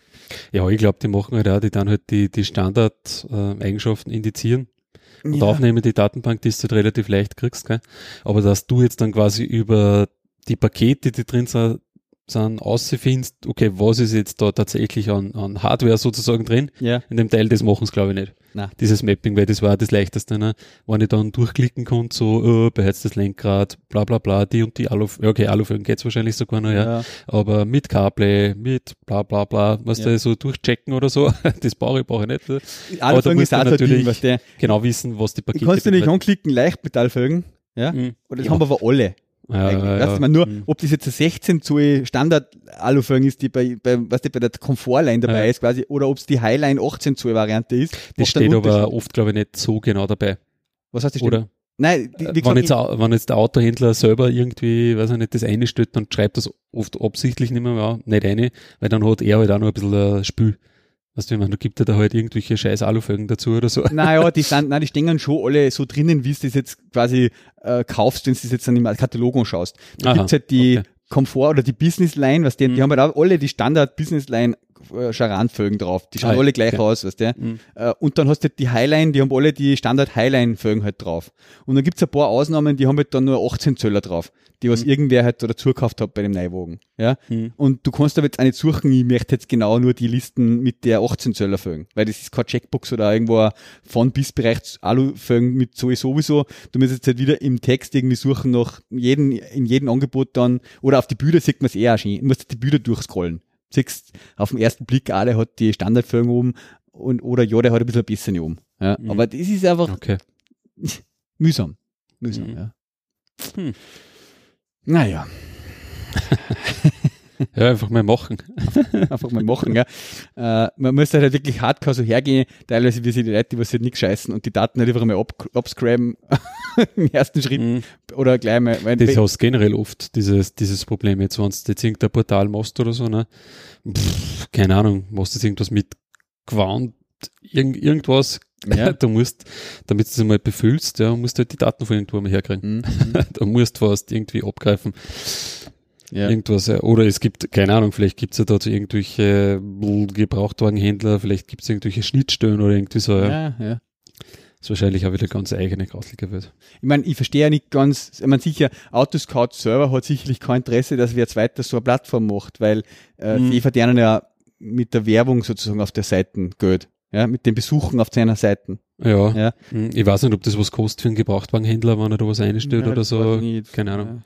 ja ich glaube, die machen halt auch, die dann halt die, die Standard-Eigenschaften äh, indizieren und ja. aufnehmen die Datenbank, die du halt relativ leicht kriegst, gell? aber dass du jetzt dann quasi über die Pakete, die drin sind, sind ausfindest, okay, was ist jetzt da tatsächlich an, an Hardware sozusagen drin? Ja. In dem Teil, das machen sie glaube ich nicht. Nein. Dieses Mapping, weil das war das leichteste, ne? wenn ich dann durchklicken konnte, so, oh, beheiztes Lenkrad, bla bla bla, die und die Alu, okay, Alufelgen geht's wahrscheinlich sogar noch, ja. ja. Aber mit CarPlay, mit bla bla bla, was ja. da so durchchecken oder so, das brauche ich, brauche ich nicht. Aber da musst du natürlich der, genau wissen, was die Pakete Kannst du nicht anklicken, Leichtmetallfelgen, ja? Mhm. Und das ja. haben aber alle. Ja, ja, ja. Man nur, mhm. ob das jetzt ein 16 Zoll Standard Alufelgen ist, die bei, bei, was die bei der Komfortline dabei ja. ist quasi, oder ob es die Highline 18 Zoll Variante ist. Das steht aber oft, glaube ich, nicht so genau dabei. Was heißt das? Oder? Nein, die, wie wenn, jetzt, wenn jetzt der Autohändler selber irgendwie, weiß ich nicht, das eine stellt, dann schreibt das oft absichtlich nicht mehr, ja, nicht eine, weil dann hat er halt auch noch ein bisschen Spiel. Weißt du, ich meine, da gibt er da halt irgendwelche scheiß Alufelgen dazu oder so. Naja, die sind, nein, die stehen schon alle so drinnen, wie du das jetzt quasi äh, kaufst, wenn du das jetzt dann im Katalog anschaust. Da Aha, gibt's halt die okay. Komfort oder die Business Line, was die, mhm. die haben halt auch alle die Standard Business Line äh, Charan-Fögen drauf. Die schauen ah, alle gleich okay. aus, weißt du? Mhm. Äh, und dann hast du die Highline, die haben alle die Standard Highline-Fögen halt drauf. Und dann gibt's ein paar Ausnahmen, die haben halt dann nur 18 Zöller drauf, die was mhm. irgendwer halt da zugekauft hat bei dem Neuwagen. Ja? Mhm. Und du kannst aber jetzt auch nicht suchen, ich möchte jetzt genau nur die Listen mit der 18 Zöller Fögen, weil das ist kein Checkbox oder irgendwo von bis Bereich Alu-Fögen mit sowieso. Du musst jetzt halt wieder im Text irgendwie suchen nach jedem, in jedem Angebot dann, oder auf die Bilder sieht man es eher schön. Du musst die Bilder durchscrollen siehst auf den ersten Blick, der hat die Standardführung oben und, oder ja, der hat ein bisschen besser oben. Ja, mhm. Aber das ist einfach okay. mühsam. Mühsam, mhm. ja. Hm. Naja. Ja, einfach mal machen. einfach mal machen, ja. Äh, man muss halt wirklich hardcore so hergehen, teilweise wie sie die Leute, die was halt nicht scheißen und die Daten halt einfach mal ab, abscraben im ersten Schritt mhm. oder gleich mal. Weil das hast generell oft, dieses, dieses Problem jetzt, wenn du jetzt irgendein Portal machst oder so, ne? Pff, keine Ahnung, machst du jetzt irgendwas mit Quant, irgend, irgendwas, ja. du musst, damit du es mal befüllst, ja, musst du halt die Daten von irgendwo mal herkriegen. Mhm. da musst du was irgendwie abgreifen. Ja. Irgendwas, oder es gibt, keine Ahnung, vielleicht gibt es ja dort irgendwelche Gebrauchtwagenhändler, vielleicht gibt es irgendwelche Schnittstellen oder irgendwie so. Ja, ja. ja. Das ist wahrscheinlich auch wieder ganz eigene grauslige Welt. Ich meine, ich verstehe ja nicht ganz, ich meine sicher, Autoscout selber hat sicherlich kein Interesse, dass wer zweiter so eine Plattform macht, weil äh, mhm. die verdienen ja mit der Werbung sozusagen auf der Seite Geld. Ja, mit den Besuchen auf seiner Seiten. Ja. ja. Mhm. Ich weiß nicht, ob das was kostet für einen Gebrauchtwagenhändler, wenn er da was einstellt ja, oder so. Keine Ahnung. Ja.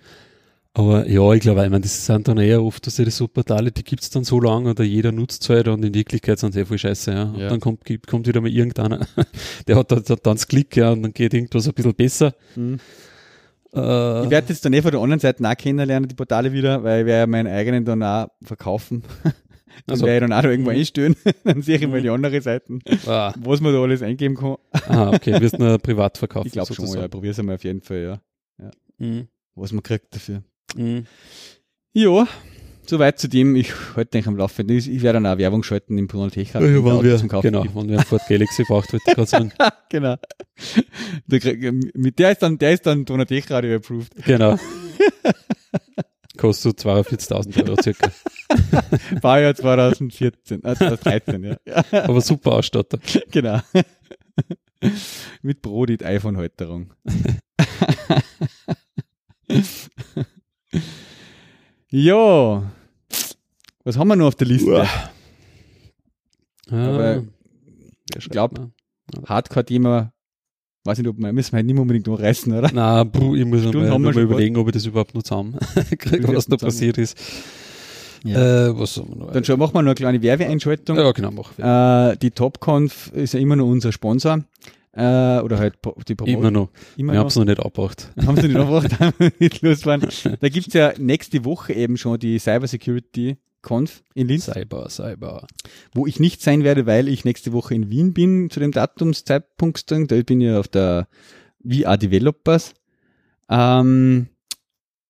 Aber ja, ich glaube, ich meine, das sind dann eher oft, dass die so Portale, die gibt's dann so lange oder jeder nutzt es halt und in Wirklichkeit sind sie eh voll scheiße, ja. Und ja. dann kommt, kommt wieder mal irgendeiner, der hat, hat dann das Klick, ja, und dann geht irgendwas ein bisschen besser. Mhm. Äh, ich werde jetzt dann eh von der anderen Seite auch kennenlernen, die Portale wieder, weil ich werde ja meinen eigenen dann auch verkaufen. Dann also. werde ich dann auch noch irgendwo mhm. einstellen. dann sehe ich mal die andere Seiten, ah. was man da alles eingeben kann. Ah, okay. Wirst du privat verkaufen? Ich glaube schon, ja. Probier es einmal auf jeden Fall, ja. ja. Mhm. Was man kriegt dafür. Mhm. Ja, soweit zu dem. Ich halte nicht am Laufen. Ich, ich werde dann auch Werbung schalten im Pronotech. Ja, wenn wir, zum Kaufen. Genau, wenn wir Ford Galaxy braucht, ich gerade sagen. genau. Der, mit der ist dann, der ist dann Pronotech Radio approved. Genau. Kostet so 42.000 Euro circa. Baujahr 2014, äh, 2013, ja. Aber super Ausstatter. Genau. Mit Brodit iPhone-Halterung. ja. Was haben wir noch auf der Liste? Uah. Aber ich glaube, Hardcore-Thema, weiß nicht, ob wir, müssen wir halt nicht unbedingt noch reißen, oder? Na, ich muss Stunden mal, mal überlegen, ob ich das überhaupt noch zusammenkriege, was da passiert ist. Ja. Äh, was wir noch? Dann schon, machen wir noch eine kleine Werbeeinschaltung. Ja, genau, machen wir. Äh, die TopConf ist ja immer noch unser Sponsor. Äh, oder halt die Promotion. Immer noch. Immer wir haben es noch nicht abgebracht. Haben sie nicht abgebracht, haben wir nicht losfahren. Da gibt's ja nächste Woche eben schon die Cyber Security Conf in Linz. Cyber, Cyber. Wo ich nicht sein werde, weil ich nächste Woche in Wien bin zu dem Datumszeitpunkt. Da bin ich auf der VR Developers. Ähm,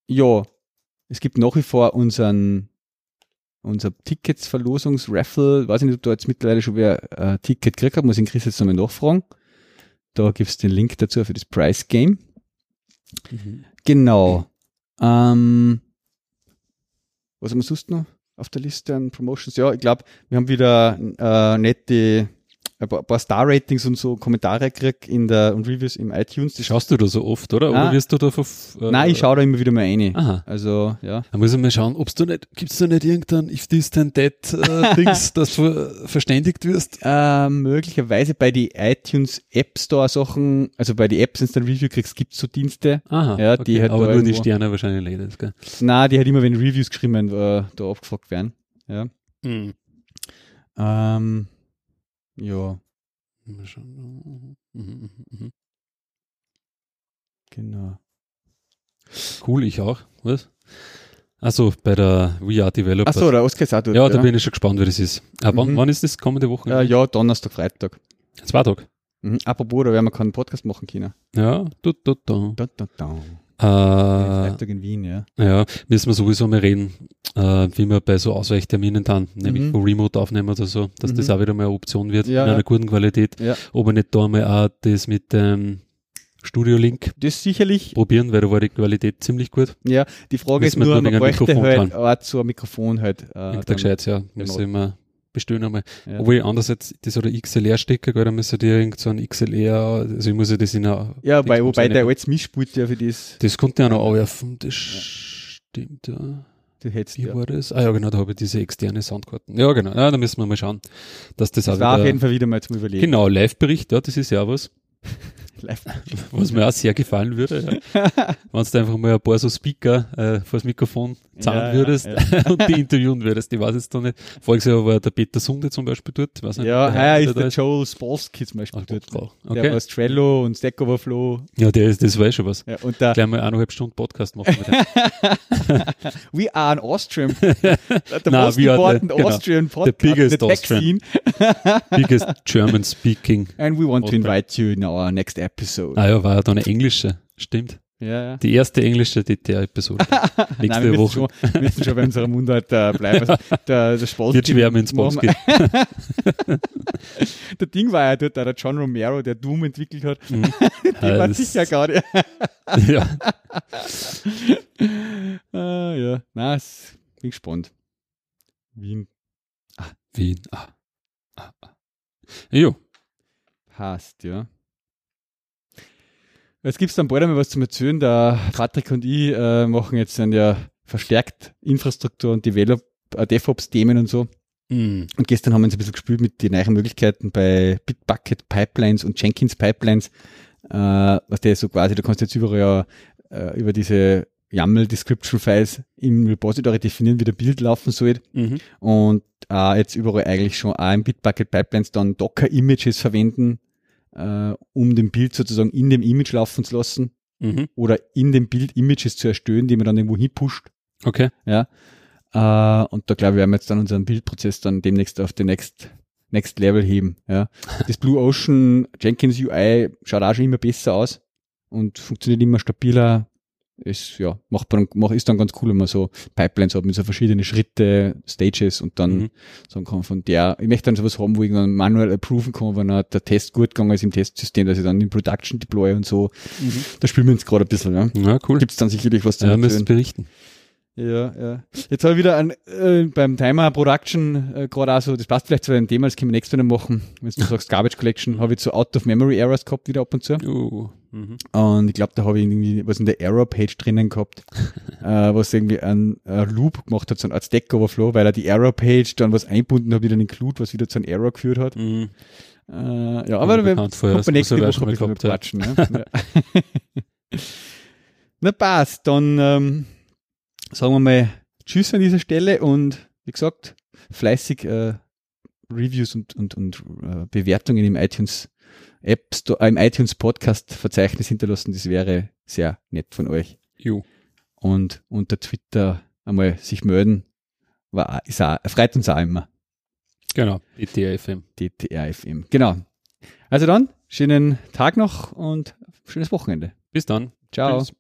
ja, es gibt nach wie vor unseren unser Ticketsverlosungsraffle. Weiß ich nicht, ob du jetzt mittlerweile schon wieder ein Ticket gekriegt hast, muss ich Chris jetzt nochmal nachfragen. Da gibt es den Link dazu für das Price Game. Mhm. Genau. Ähm, was haben wir sonst noch auf der Liste an Promotions? Ja, ich glaube, wir haben wieder äh, nette ein paar Star-Ratings und so Kommentare gekriegt in der und Reviews im iTunes. Das Schaust du da so oft, oder? Nein, oder wirst du da auf, äh, Nein, ich schaue da immer wieder mal rein. Aha. Also, ja. Da muss ich mal schauen, ob's da nicht, gibt's da nicht irgendein If This Then That äh, Dings, dass du verständigt wirst? Äh, möglicherweise bei die iTunes App Store Sachen, also bei die Apps, wenn du ein Review kriegst, gibt's so Dienste. Aha. Ja, die okay. halt Aber nur irgendwo, die Sterne wahrscheinlich leider, gell? Nein, die halt immer, wenn Reviews geschrieben werden, äh, da abgefragt werden. Ja. Hm. Ähm, ja. Mhm, mhm, mhm, genau. Cool, ich auch. Was? Also bei der VR Developer. Achso, der Oscar ist auch dort, Ja, da ja. bin ich schon gespannt, wie das ist. Ah, wann, mhm. wann ist das kommende Woche? Äh, ja, Donnerstag, Freitag. Zwei Tage. Mhm. Apropos, da werden wir keinen Podcast machen können. Ja, du, du, du. Da, da, da. Äh, Freitag in Wien, ja. ja, müssen wir sowieso mal reden, äh, wie wir bei so Ausweichterminen dann, nämlich Mhm. Remote aufnehmen oder so, dass das Mhm. auch wieder mal eine Option wird, Ja, in einer ja. guten Qualität. Ja. Ob wir nicht da mal auch das mit dem Studio-Link Das sicherlich, probieren, weil da war die Qualität ziemlich gut. ja. Die Frage ist Müssen wir nur, man bräuchte Mikrofon halt auch so ein Mikrofon halt. Äh, gescheit, ja. Müssen wir bestellen einmal. Ja. Obwohl andererseits, das ein XLR-Stecker, gell, da müsste dir irgend so ein XLR, also ich muss ja das in einer, Ja, weil, wobei der als Mischpult ja für das, das konnte ich auch noch anwerfen, das stimmt, ja. du hättest Wie ja. war das? Ah ja, genau, da habe ich diese externe Soundkarten. Ja, genau. Ja, da müssen wir mal schauen, dass das, Das auch war auf jeden wieder, Fall wieder mal zum Überlegen. Genau, Live-Bericht, ja, das ist ja auch was, Live. was mir auch sehr gefallen würde. Ja. Wenn du einfach mal ein paar so Speaker äh, vor das Mikrofon zahlen Ja, würdest ja. und die interviewen würdest. Ich weiß jetzt noch nicht. Voriges Jahr war der Peter Sunde zum Beispiel dort. Weiß nicht, Ja, heuer der ist da der Joel Spolsky zum Beispiel Ach, dort. Gott, Der Okay. war Trello und Stack Overflow. Ja, der ist, das war schon was. Ja, und der Gleich mal eineinhalb Stunden Podcast machen. We are an Austrian. the Na, most we are the- important genau, Austrian podcast biggest in the Austrian. Biggest German speaking. And we want to Austrian. invite you in our next episode. Ah ja, war ja da eine englische. Stimmt. Ja, ja. Die erste englische DTR-Episode. Nein, Nächste wir müssen Woche. schon, wir müssen schon bei unserer Mundart äh, bleiben. Der, der Spolsky. Wird schwer dem machen Sponsky. wir- Der Ding war ja dort, der John Romero, der Doom entwickelt hat. Mhm. Der war sicher gerade. ja. ah, ja, na, es- bin gespannt. Wien Wien. Ah. Ah, ah. Jo. passt, ja. Jetzt gibt's dann bald einmal was zum Erzählen. Der Patrick und ich äh, machen jetzt dann ja verstärkt Infrastruktur und Develop, äh, DevOps-Themen und so. Mhm. Und gestern haben wir uns ein bisschen gespielt mit den neuen Möglichkeiten bei Bitbucket Pipelines und Jenkins Pipelines. Äh, was der so quasi, du kannst jetzt überall ja äh, über diese YAML Description Files im Repository definieren, wie der Bild laufen soll. Mhm. Und äh, jetzt überall eigentlich schon auch im Bitbucket Pipelines dann Docker Images verwenden, äh, um den Bild sozusagen in dem Image laufen zu lassen Mhm. oder in dem Bild Images zu erstellen, die man dann irgendwo hinpusht. Okay. Ja. Äh, und da glaube ich, werden wir jetzt dann unseren Bildprozess dann demnächst auf den Next, Next Level heben. Ja. Das Blue Ocean Jenkins UI schaut auch schon immer besser aus und funktioniert immer stabiler. Ist, ja, macht man, macht, ist dann ganz cool, wenn man so Pipelines hat mit so verschiedene Schritte, Stages und dann Mhm. sagen kann von der, ich möchte dann sowas haben, wo ich dann manuell approven kann, wenn auch der Test gut gegangen ist im Testsystem, dass ich dann in Production deploy und so. Da spielen wir uns gerade ein bisschen, ja. Ja, cool. Gibt's dann sicherlich was zu Ja, erzählen. berichten. Ja, ja. Jetzt habe ich wieder ein, äh, beim Timer Production äh, gerade auch so, das passt vielleicht zu einem Thema, das können wir nächstes Mal machen. Wenn du sagst Garbage Collection, habe ich so Out-of-Memory-Errors gehabt wieder ab und zu. Uh. Mhm. Und ich glaube, da habe ich irgendwie was in der Error-Page drinnen gehabt, äh, was irgendwie ein, Loop gemacht hat, so ein Art Stack Overflow, weil er die Error-Page dann was einbunden hat, wieder einen Include, was wieder zu einem Error geführt hat. Mhm. Äh, ja, aber wir kommt das nächste Woche ein bisschen quatschen. Ja. Na passt, dann ähm, sagen wir mal Tschüss an dieser Stelle und wie gesagt, fleißig äh, Reviews und, und, und äh, Bewertungen im iTunes App Store, äh, im iTunes Podcast Verzeichnis hinterlassen. Das wäre sehr nett von euch. Jo. Und unter Twitter einmal sich melden, war, ist auch, freut uns auch immer. Genau. DTRFM. DTRFM. Genau. Also dann, schönen Tag noch und schönes Wochenende. Bis dann. Ciao. Tschüss.